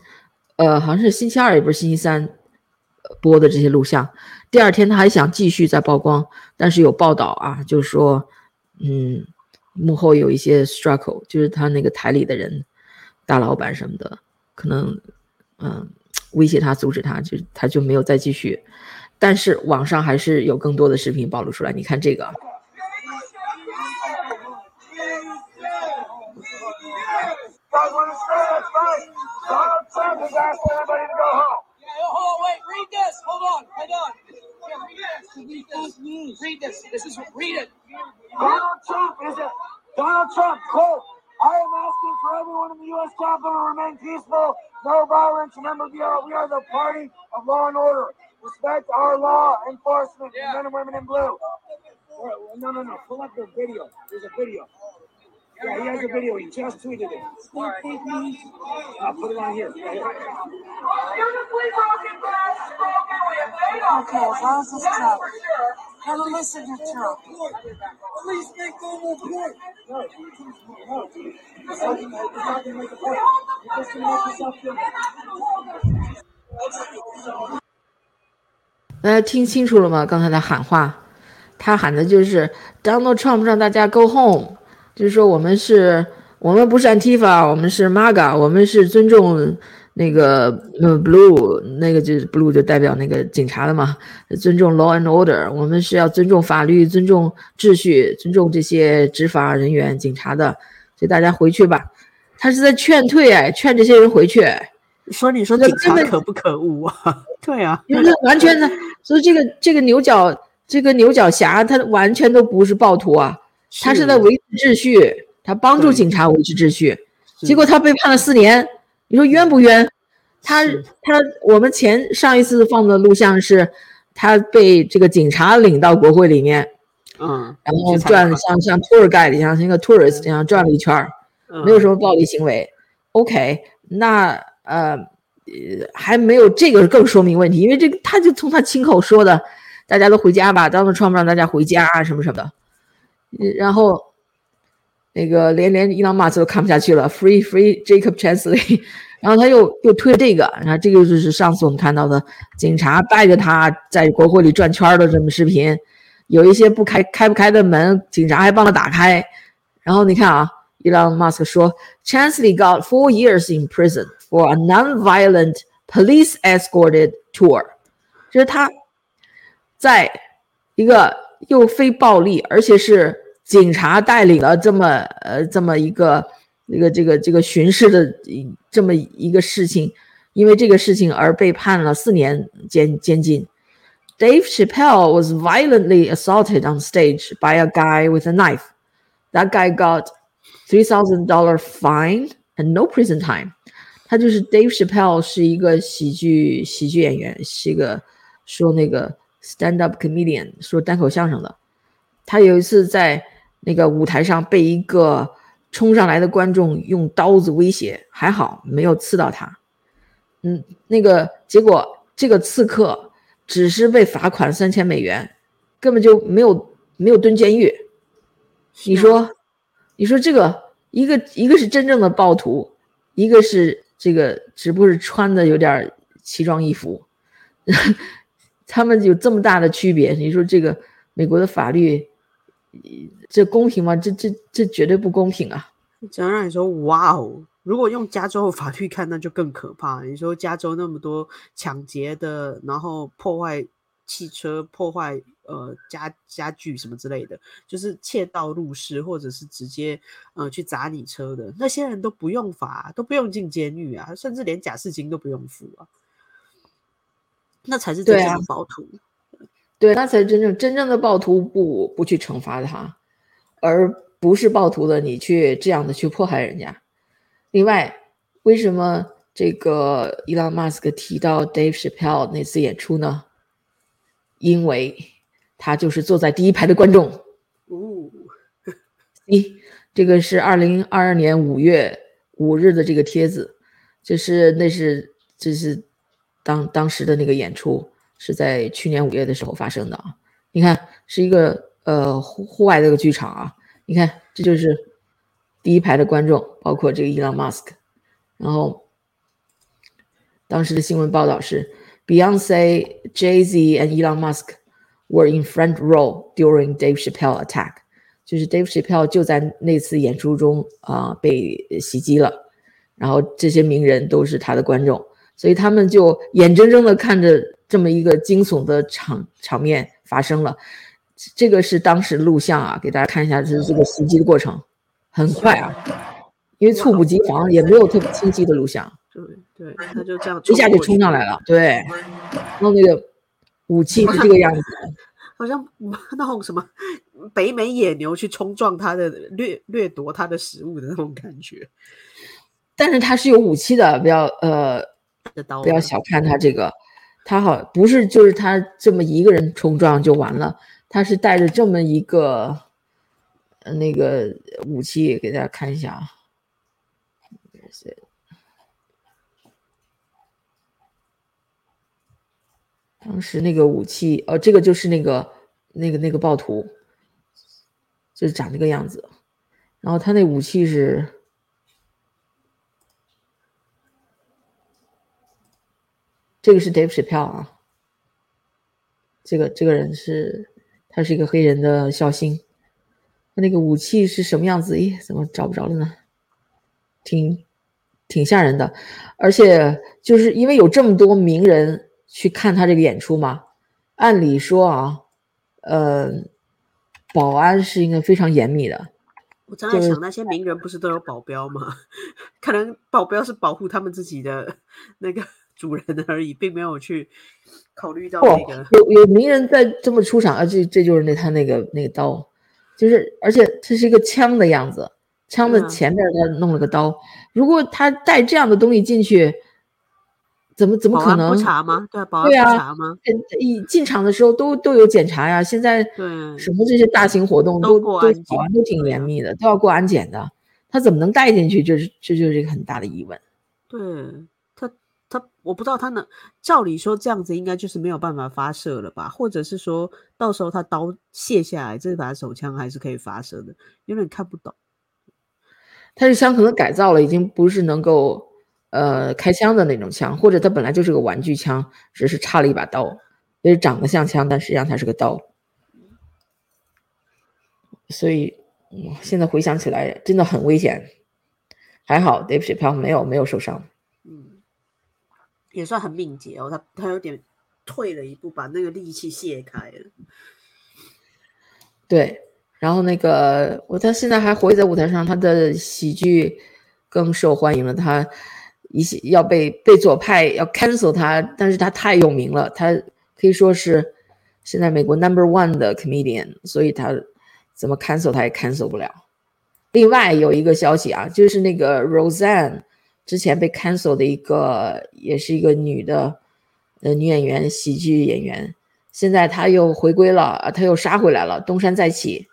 呃，好像是星期二也不是星期三呃播的这些录像。第二天他还想继续再曝光，但是有报道啊，就是说，嗯，幕后有一些 struggle，就是他那个台里的人，大老板什么的，可能嗯威胁他阻止他，就他就没有再继续。但是网上还是有更多的视频暴露出来，你看这个。I am asking for everyone in the U.S. Capitol to remain peaceful, no violence. Remember, we are we are the party of law and order. Respect our law enforcement, Yeah. men and women in blue. No, no, no. Pull up the video. There's a video. Yeah, he has a video. He just tweeted it. I'll put it on here. Right here. Okay, as long as it's Trump. Never listen to Trump. Please make one more point. No, no. It's not gonna it's not gonna make a point. You're just gonna make yourself feel bad. 大家听清楚了吗？刚才的喊话，他喊的就是 Donald Trump 让大家 go home，就是说我们是，我们不是 Antifa，我们是 MAGA，我们是尊重那个呃 blue 那个就是 blue 就代表那个警察的嘛，尊重 law and order，我们是要尊重法律、尊重秩序、尊重这些执法人员、警察的，所以大家回去吧。他是在劝退哎，劝这些人回去。说你说警察可不可恶啊？对啊，就是完全的，所以这个这个牛角这个牛角侠他完全都不是暴徒啊，他是在维持秩序，他帮助警察维持秩序，结果他被判了四年。你说冤不冤？他他我们前上一次放的录像是，他被这个警察领到国会里面，嗯，然后转像像 tour guide 一样，像一个 tourist 这样转了一圈儿，没有什么暴力行为。OK，那呃还没有这个更说明问题，因为这个他就从他亲口说的，大家都回家吧，当时创不让大家回家啊什么什么的，然后。那个连连伊朗马斯都看不下去了，Free Free Jacob Chansley，然后他又又推这个，然后这个就是上次我们看到的警察带着他在国会里转圈的这么视频，有一些不开开不开的门，警察还帮他打开。然后你看啊，伊朗马斯说，Chansley got four years in prison for a non-violent police escorted tour，就是他在一个又非暴力，而且是。警察带领了这么呃这么一个一个这个这个巡视的这么一个事情，因为这个事情而被判了四年监监禁。Dave Chappelle was violently assaulted on stage by a guy with a knife. That guy got three thousand dollar fine and no prison time. 他就是 Dave Chappelle 是一个喜剧喜剧演员，是一个说那个 stand up comedian 说单口相声的。他有一次在那个舞台上被一个冲上来的观众用刀子威胁，还好没有刺到他。嗯，那个结果这个刺客只是被罚款三千美元，根本就没有没有蹲监狱。你说，你说这个一个一个是真正的暴徒，一个是这个只不过是穿的有点奇装异服，他们有这么大的区别。你说这个美国的法律？这公平吗？这这这绝对不公平啊！只能让你说哇哦！如果用加州的法律看，那就更可怕。你说加州那么多抢劫的，然后破坏汽车、破坏呃家家具什么之类的，就是窃盗入室，或者是直接呃去砸你车的那些人都不用罚，都不用进监狱啊，甚至连假释金都不用付啊，那才是真正的暴徒。对，那才是真正真正的暴徒不不去惩罚他，而不是暴徒的你去这样的去迫害人家。另外，为什么这个伊朗马斯克提到 Dave Chappelle 那次演出呢？因为他就是坐在第一排的观众。哦，一，这个是二零二二年五月五日的这个帖子，这是那是这是当当时的那个演出。是在去年五月的时候发生的啊！你看，是一个呃户户外这个剧场啊！你看，这就是第一排的观众，包括这个伊朗马斯克。然后当时的新闻报道是，Beyonce、Jay Z and Elon Musk were in front row during Dave Chappelle attack，就是 Dave Chappelle 就在那次演出中啊被袭击了，然后这些名人都是他的观众，所以他们就眼睁睁的看着。这么一个惊悚的场场面发生了，这个是当时录像啊，给大家看一下，这是这个袭击的过程，很快啊，因为猝不及防，也没有特别清晰的录像。对对，他就这样一下就冲上来了，对，然后那个武器是这个样子，好像 那种什么北美野牛去冲撞他的掠掠夺他的食物的那种感觉。但是他是有武器的，不要呃，不要小看他这个。他好不是就是他这么一个人冲撞就完了，他是带着这么一个呃那个武器给大家看一下啊。当时那个武器哦，这个就是那个那个那个暴徒，就是长这个样子，然后他那武器是。这个是 Dave Chappelle 啊，这个这个人是，他是一个黑人的笑星，他那个武器是什么样子？咦，怎么找不着了呢？挺挺吓人的。而且就是因为有这么多名人去看他这个演出嘛，按理说啊，呃，保安是应该非常严密的。我正在想，那些名人不是都有保镖吗？可能保镖是保护他们自己的那个主人而已，并没有去考虑到那个。有有名人在这么出场啊，这这就是那他那个那个刀，就是而且这是一个枪的样子，枪的前面他弄了个刀。如果他带这样的东西进去。怎么怎么可能？不查吗？对，保安不查吗？一进场的时候都都有检查呀。现在对什么这些大型活动都都保安都挺严密的，都要过安检的。他怎么能带进去？这是这就是一个很大的疑问。对我不知道他能照理说这样子应该就是没有办法发射了吧？或者是说到时候他刀卸下来，这把手枪还是可以发射的？有点看不懂。他这枪可能改造了，已经不是能够。呃，开枪的那种枪，或者它本来就是个玩具枪，只是插了一把刀，就是长得像枪，但实际上它是个刀。所以现在回想起来，真的很危险。还好 Dave Chappelle 没有没有受伤。也算很敏捷哦，他他有点退了一步，把那个力气卸开了。对，然后那个我他现在还活跃在舞台上，他的喜剧更受欢迎了。他。一些要被被左派要 cancel 他，但是他太有名了，他可以说是现在美国 number one 的 comedian，所以他怎么 cancel 他也 cancel 不了。另外有一个消息啊，就是那个 Roseanne 之前被 cancel 的一个，也是一个女的呃女演员，喜剧演员，现在她又回归了，她又杀回来了，东山再起。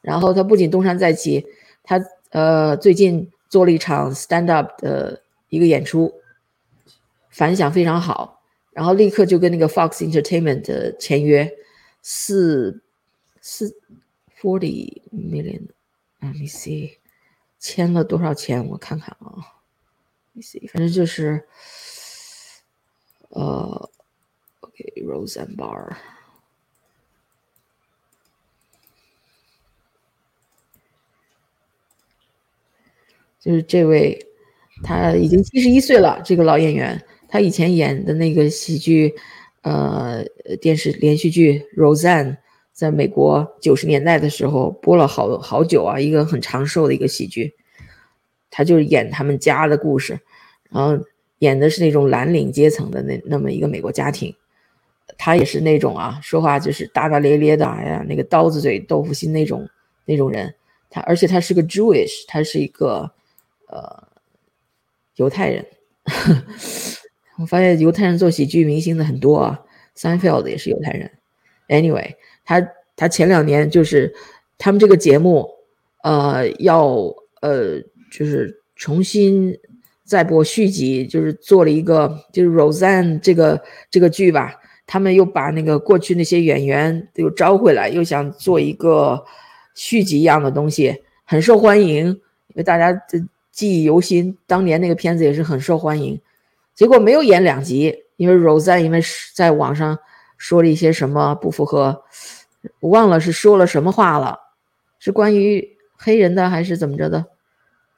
然后她不仅东山再起，她呃最近做了一场 stand up 的。一个演出反响非常好，然后立刻就跟那个 Fox Entertainment 签约，四四 forty million，let me see，签了多少钱？我看看啊 see，反正就是呃，OK，Rose and Bar，就是这位。他已经七十一岁了，这个老演员，他以前演的那个喜剧，呃，电视连续剧《Roseanne》在美国九十年代的时候播了好好久啊，一个很长寿的一个喜剧。他就是演他们家的故事，然后演的是那种蓝领阶层的那那么一个美国家庭。他也是那种啊，说话就是大大咧咧的，哎呀，那个刀子嘴豆腐心那种那种人。他而且他是个 Jewish，他是一个呃。犹太人，我发现犹太人做喜剧明星的很多啊。，Sunfield 也是犹太人。Anyway，他他前两年就是他们这个节目，呃，要呃就是重新再播续集，就是做了一个就是 Roseanne 这个这个剧吧。他们又把那个过去那些演员又招回来，又想做一个续集一样的东西，很受欢迎，因为大家这。记忆犹新，当年那个片子也是很受欢迎，结果没有演两集，因为 Roseanne 因为在网上说了一些什么不符合，我忘了是说了什么话了，是关于黑人的还是怎么着的，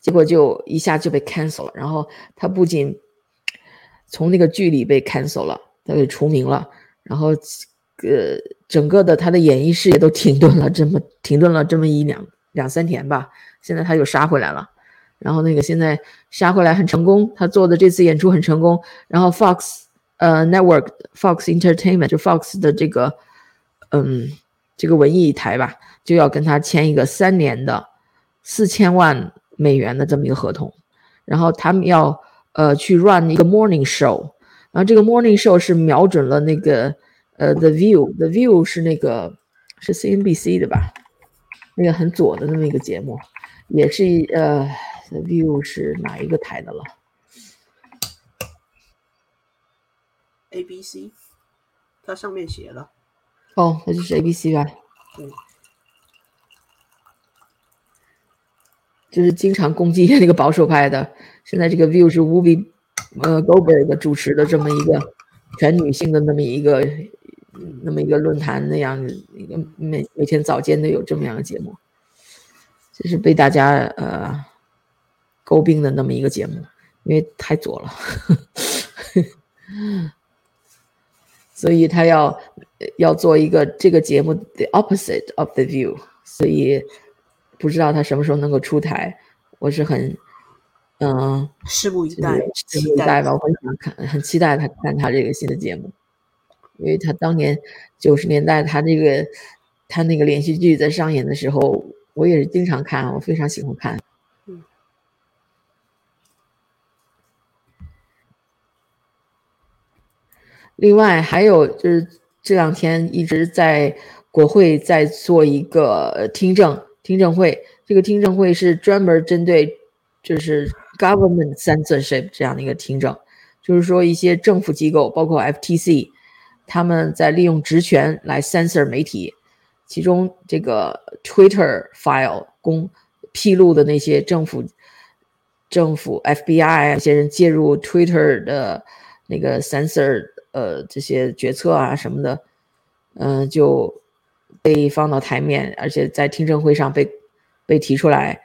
结果就一下就被 cancel 了。然后他不仅从那个剧里被 cancel 了，他被除名了，然后呃整个的他的演艺事业都停顿了，这么停顿了这么一两两三天吧，现在他又杀回来了。然后那个现在杀回来很成功，他做的这次演出很成功。然后 Fox 呃 Network Fox Entertainment 就 Fox 的这个嗯这个文艺台吧，就要跟他签一个三年的四千万美元的这么一个合同。然后他们要呃去 run 一个 morning show，然后这个 morning show 是瞄准了那个呃 The View，The View 是那个是 CNBC 的吧，那个很左的那么一个节目，也是呃 The。View 是哪一个台的了？ABC，它上面写了。哦，那就是 ABC 吧。嗯。就是经常攻击那个保守派的。现在这个 View 是 Whoopi 呃 Goldberg 主持的这么一个全女性的那么一个那么一个论坛那样一个每每天早间都有这么样的节目，就是被大家呃。诟病的那么一个节目，因为太左了，所以他要要做一个这个节目 the opposite of the view，所以不知道他什么时候能够出台，我是很嗯拭目以待，拭目以待吧，我很想看，很期待他看他这个新的节目，因为他当年九十年代他这个他那个连续剧在上演的时候，我也是经常看，我非常喜欢看。另外还有就是这两天一直在国会在做一个听证听证会，这个听证会是专门针对就是 government censorship 这样的一个听证，就是说一些政府机构包括 FTC 他们在利用职权来 censor 媒体，其中这个 Twitter file 公披露的那些政府政府 FBI 一些人介入 Twitter 的那个 censor。呃，这些决策啊什么的，嗯，就被放到台面，而且在听证会上被被提出来，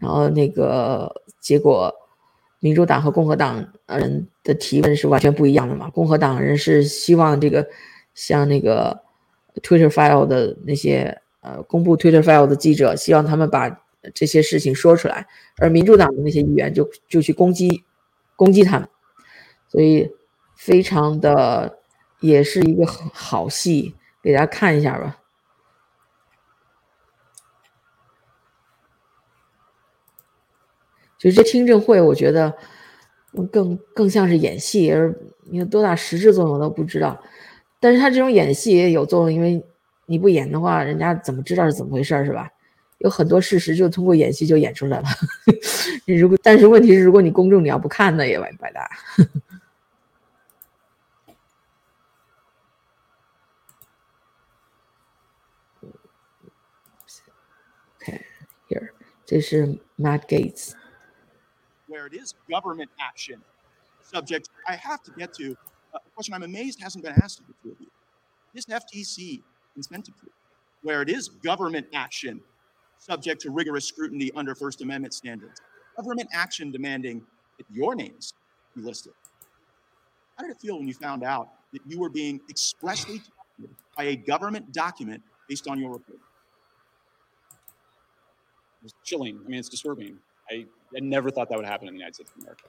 然后那个结果，民主党和共和党人的提问是完全不一样的嘛？共和党人是希望这个像那个 Twitter file 的那些呃公布 Twitter file 的记者，希望他们把这些事情说出来，而民主党的那些议员就就去攻击攻击他们，所以。非常的，也是一个好戏，给大家看一下吧。就这听证会，我觉得更更像是演戏，而你有多大实质作用都不知道。但是他这种演戏也有作用，因为你不演的话，人家怎么知道是怎么回事是吧？有很多事实就通过演戏就演出来了。你如果但是问题是，如果你公众你要不看，那也完白搭。This is Matt Gates. Where it is government action subject, I have to get to uh, a question I'm amazed hasn't been asked of the two of you. This FTC incentive group, where it is government action subject to rigorous scrutiny under First Amendment standards, government action demanding that your names be listed. How did it feel when you found out that you were being expressly targeted by a government document based on your report? was chilling. I mean, it's disturbing. I, I never thought that would happen in the United States of America.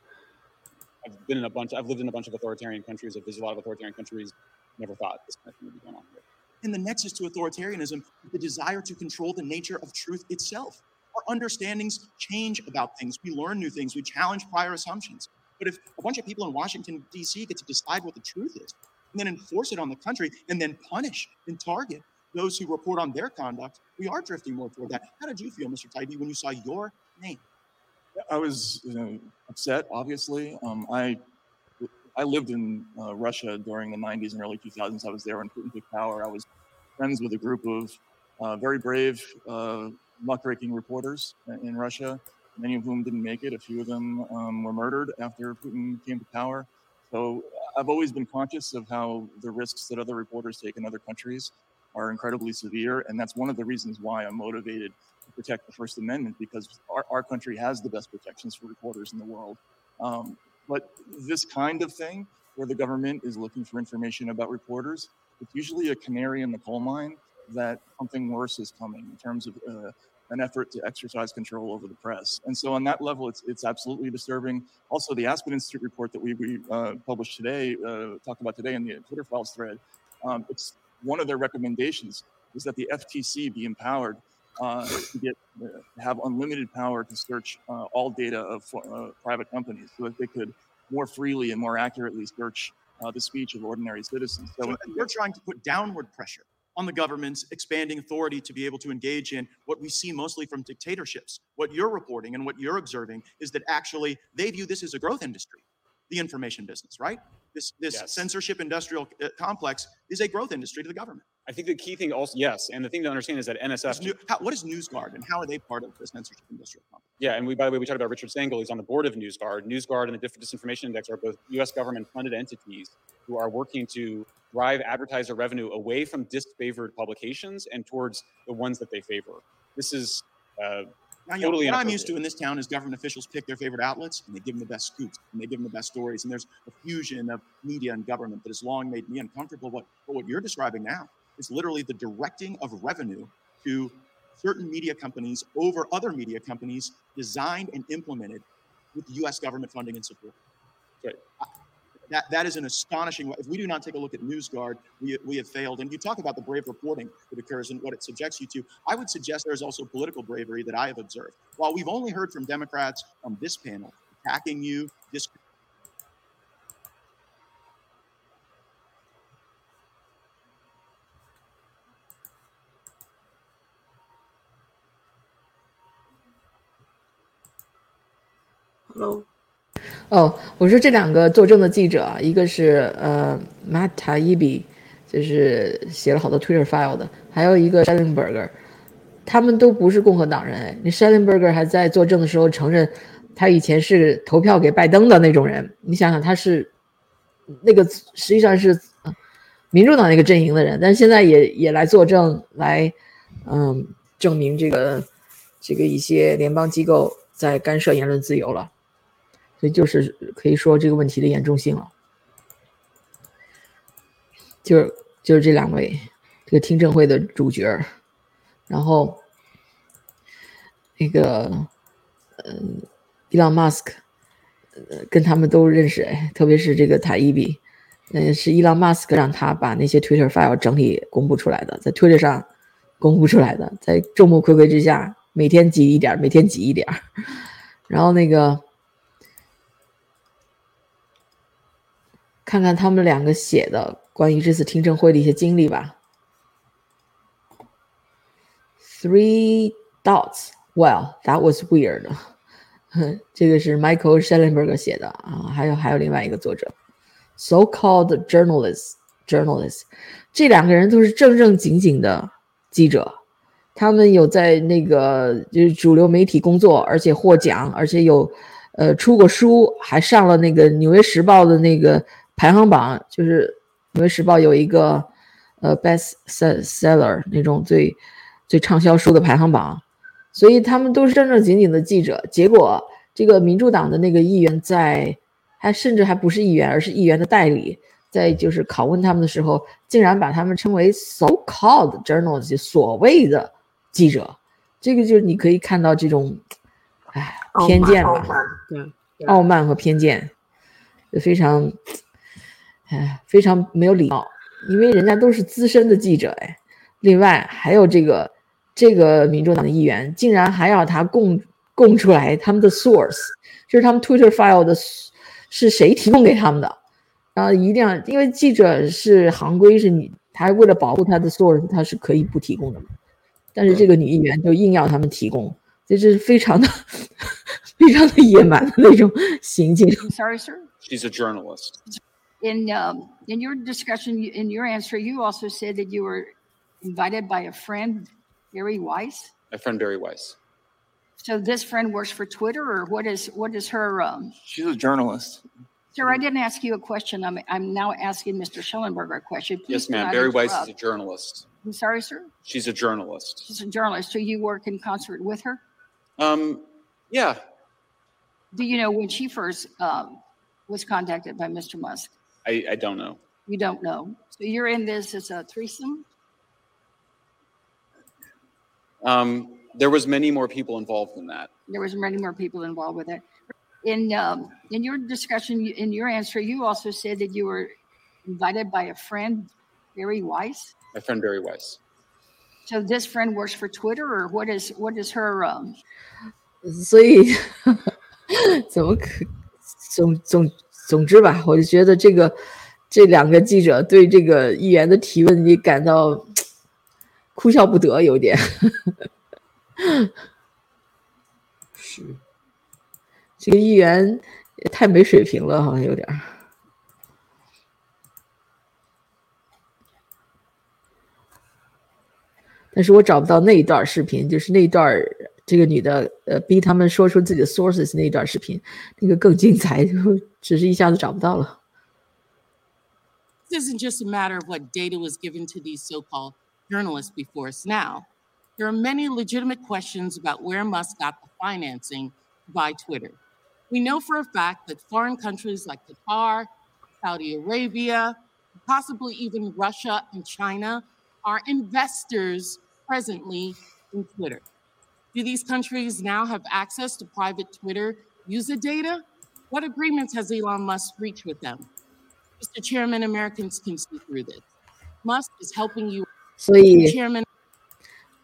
I've been in a bunch, I've lived in a bunch of authoritarian countries. I've visited a lot of authoritarian countries. Never thought this kind of thing would be going on here. And the nexus to authoritarianism, the desire to control the nature of truth itself. Our understandings change about things. We learn new things. We challenge prior assumptions. But if a bunch of people in Washington, D.C. get to decide what the truth is, and then enforce it on the country, and then punish and target those who report on their conduct, we are drifting more toward that. How did you feel, Mr. Tybee, when you saw your name? I was you know, upset, obviously. Um, I I lived in uh, Russia during the 90s and early 2000s. I was there when Putin took power. I was friends with a group of uh, very brave, uh, muckraking reporters in Russia, many of whom didn't make it. A few of them um, were murdered after Putin came to power. So I've always been conscious of how the risks that other reporters take in other countries are incredibly severe. And that's one of the reasons why I'm motivated protect the First Amendment because our, our country has the best protections for reporters in the world. Um, but this kind of thing, where the government is looking for information about reporters, it's usually a canary in the coal mine that something worse is coming in terms of uh, an effort to exercise control over the press. And so, on that level, it's it's absolutely disturbing. Also, the Aspen Institute report that we, we uh, published today, uh, talked about today in the Twitter files thread, um, it's one of their recommendations is that the FTC be empowered uh, to get uh, have unlimited power to search uh, all data of uh, private companies, so that they could more freely and more accurately search uh, the speech of ordinary citizens. So, so you're trying to put downward pressure on the government's expanding authority to be able to engage in what we see mostly from dictatorships. What you're reporting and what you're observing is that actually they view this as a growth industry, the information business, right? this this yes. censorship industrial complex is a growth industry to the government. I think the key thing also, yes, and the thing to understand is that NSF. New, how, what is NewsGuard and how are they part of the censorship industrial complex? Yeah, and we, by the way, we talked about Richard Stengel. He's on the board of NewsGuard. NewsGuard and the Disinformation Index are both U.S. government-funded entities who are working to drive advertiser revenue away from disfavored publications and towards the ones that they favor. This is uh, Now, you know, Totally what I'm used to in this town is government officials pick their favorite outlets and they give them the best scoops and they give them the best stories. And there's a fusion of media and government that has long made me uncomfortable. But what you're describing now is literally the directing of revenue to certain media companies over other media companies designed and implemented with US government funding and support. That, that is an astonishing. If we do not take a look at NewsGuard, we, we have failed. And you talk about the brave reporting that occurs and what it subjects you to. I would suggest there is also political bravery that I have observed. While we've only heard from Democrats on this panel attacking you, dis- 哦，我说这两个作证的记者，一个是呃 Matt a i b i 就是写了好多 Twitter file 的，还有一个 Shellenberger，他们都不是共和党人哎。那 Shellenberger 还在作证的时候承认，他以前是投票给拜登的那种人。你想想，他是那个实际上是民主党那个阵营的人，但现在也也来作证，来嗯证明这个这个一些联邦机构在干涉言论自由了。所以就是可以说这个问题的严重性了，就是就是这两位这个听证会的主角儿，然后那个嗯，伊朗马斯克，呃，跟他们都认识哎，特别是这个塔伊比，嗯，是伊朗马斯克让他把那些 Twitter file 整理公布出来的，在 Twitter 上公布出来的，在众目睽睽之下，每天挤一点，每天挤一点，然后那个。看看他们两个写的关于这次听证会的一些经历吧。Three dots. Well, that was weird. 这个是 Michael Schellenberger 写的啊，还有还有另外一个作者，so-called journalists journalists，这两个人都是正正经经的记者，他们有在那个就是主流媒体工作，而且获奖，而且有呃出过书，还上了那个《纽约时报》的那个。排行榜就是《纽约时报》有一个呃 best seller 那种最最畅销书的排行榜，所以他们都是正正经经的记者。结果这个民主党的那个议员在，还甚至还不是议员，而是议员的代理，在就是拷问他们的时候，竟然把他们称为 so-called journalists 所谓的记者。这个就是你可以看到这种，哎，偏见吧，对，傲慢和偏见，就非常。哎，非常没有礼貌，因为人家都是资深的记者哎。另外还有这个这个民主党的议员，竟然还要他供供出来他们的 source，就是他们 Twitter file 的是谁提供给他们的，然后一定要，因为记者是行规，是你他为了保护他的 source，他是可以不提供的，但是这个女议员就硬要他们提供，这是非常的 非常的野蛮的那种 行径。Sorry, sir. She's a journalist. In um, in your discussion, in your answer, you also said that you were invited by a friend, Barry Weiss. My friend Barry Weiss. So this friend works for Twitter, or what is what is her? Um, She's a journalist. sir, I didn't ask you a question. I'm I'm now asking Mr. Schellenberger a question. Please Yes, ma'am. Barry Weiss is a journalist. I'm sorry, sir. She's a journalist. She's a journalist. So you work in concert with her. Um, yeah. Do you know when she first um, was contacted by Mr. Musk? I, I don't know. You don't know. So you're in this as a threesome. Um, there was many more people involved than that. There was many more people involved with it. In um, in your discussion, you- in your answer, you also said that you were invited by a friend, Barry Weiss. My friend Barry Weiss. So this friend works for Twitter, or what is what is her? Um, 所以怎么可总总 总之吧，我就觉得这个这两个记者对这个议员的提问，你感到哭笑不得，有点。是这个议员也太没水平了，好像有点儿。但是我找不到那一段视频，就是那一段儿这个女的呃逼他们说出自己的 sources 那一段视频，那个更精彩，就只是一下子找不到了。 This isn't just a matter of what data was given to these so called journalists before us now. there are many legitimate questions about where Musk got the financing to buy Twitter. We know for a fact that foreign countries like Qatar, Saudi Arabia, possibly even Russia and China are investors presently in Twitter. Do these countries now have access to private Twitter user data? What agreements has Elon Musk reached with them? Mr. Chairman, Americans can see through this. Musk is helping you. 所以 Chairman,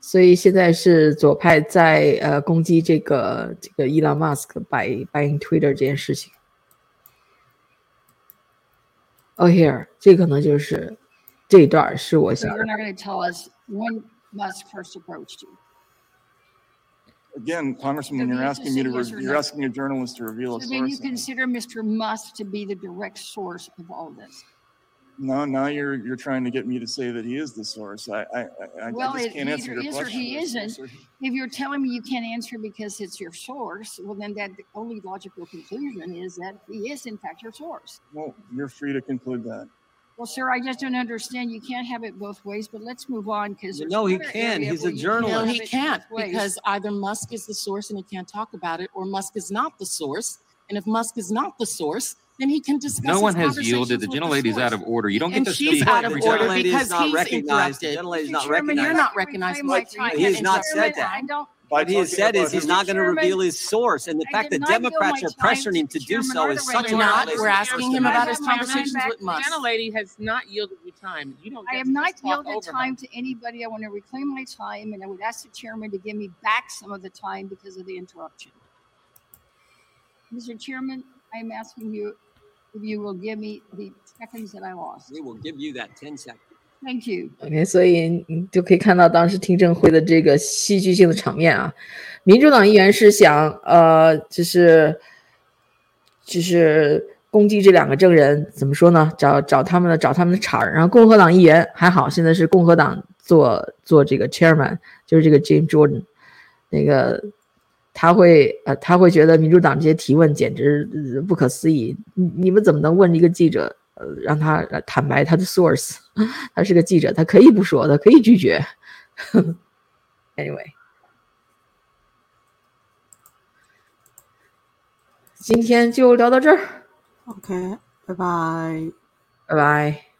所以现在是左派在呃攻击这个这个伊朗马斯克 buy buying Twitter 这件事情。Oh here，这可能就是这一段是我 So 想 you're not going to tell us when Musk first approached you. Again, Congressman, So you're the answer asking is me to, yes re- you're no. asking a journalist to reveal a So then you source. consider Mr. Musk to be the direct source of all this. No, now you're, you're trying to get me to say that he is the source. I, I, I- I Well, just it can't answer either your is or question. he isn't. If you're telling me you can't answer because it's your source, well, then that the only logical conclusion is that he is in fact your source. Well, you're free to conclude that. Well, sir, I just don't understand. You can't have it both ways, but let's move on because No, he can. He's a journalist. No, he can't because either Musk is the source and he can't talk about it, or Musk is not the source. And if Musk is not the source, then he can discuss. No one has yielded. The conversations with gentlelady's out of order. You don't get And to she's speak. out of order time. because not he's recognized. The interrupted. gentlelady's not Chairman, you're not recognized. my Mike. time. He has not Chairman, said that. I don't. What he has said is he's not going to reveal his source, and the I fact that Democrats are pressuring him to do so is such a We're not. We're asking him about his conversations with Musk. Gentlelady has not yielded you time. You don't. I get have not yielded time to anybody. I want to reclaim my time, and I would ask the chairman to give me back some of the time because of the interruption. Mr. Chairman, I am asking you if you will give me the seconds that I lost. We will give you that 10 seconds. Thank you. OK，所以你就可以看到当时听证会的这个戏剧性的场面啊。民主党议员是想呃，就是就是攻击这两个证人，怎么说呢？找找他们的找他们的茬儿。然后共和党议员还好，现在是共和党做做这个 chairman，就是这个 Jim Jordan，那个他会呃他会觉得民主党这些提问简直、不可思议，你你们怎么能问一个记者？呃，让他呃坦白他的 source，他是个记者，他可以不说，他可以拒绝。anyway，今天就聊到这儿，OK，拜拜。拜拜。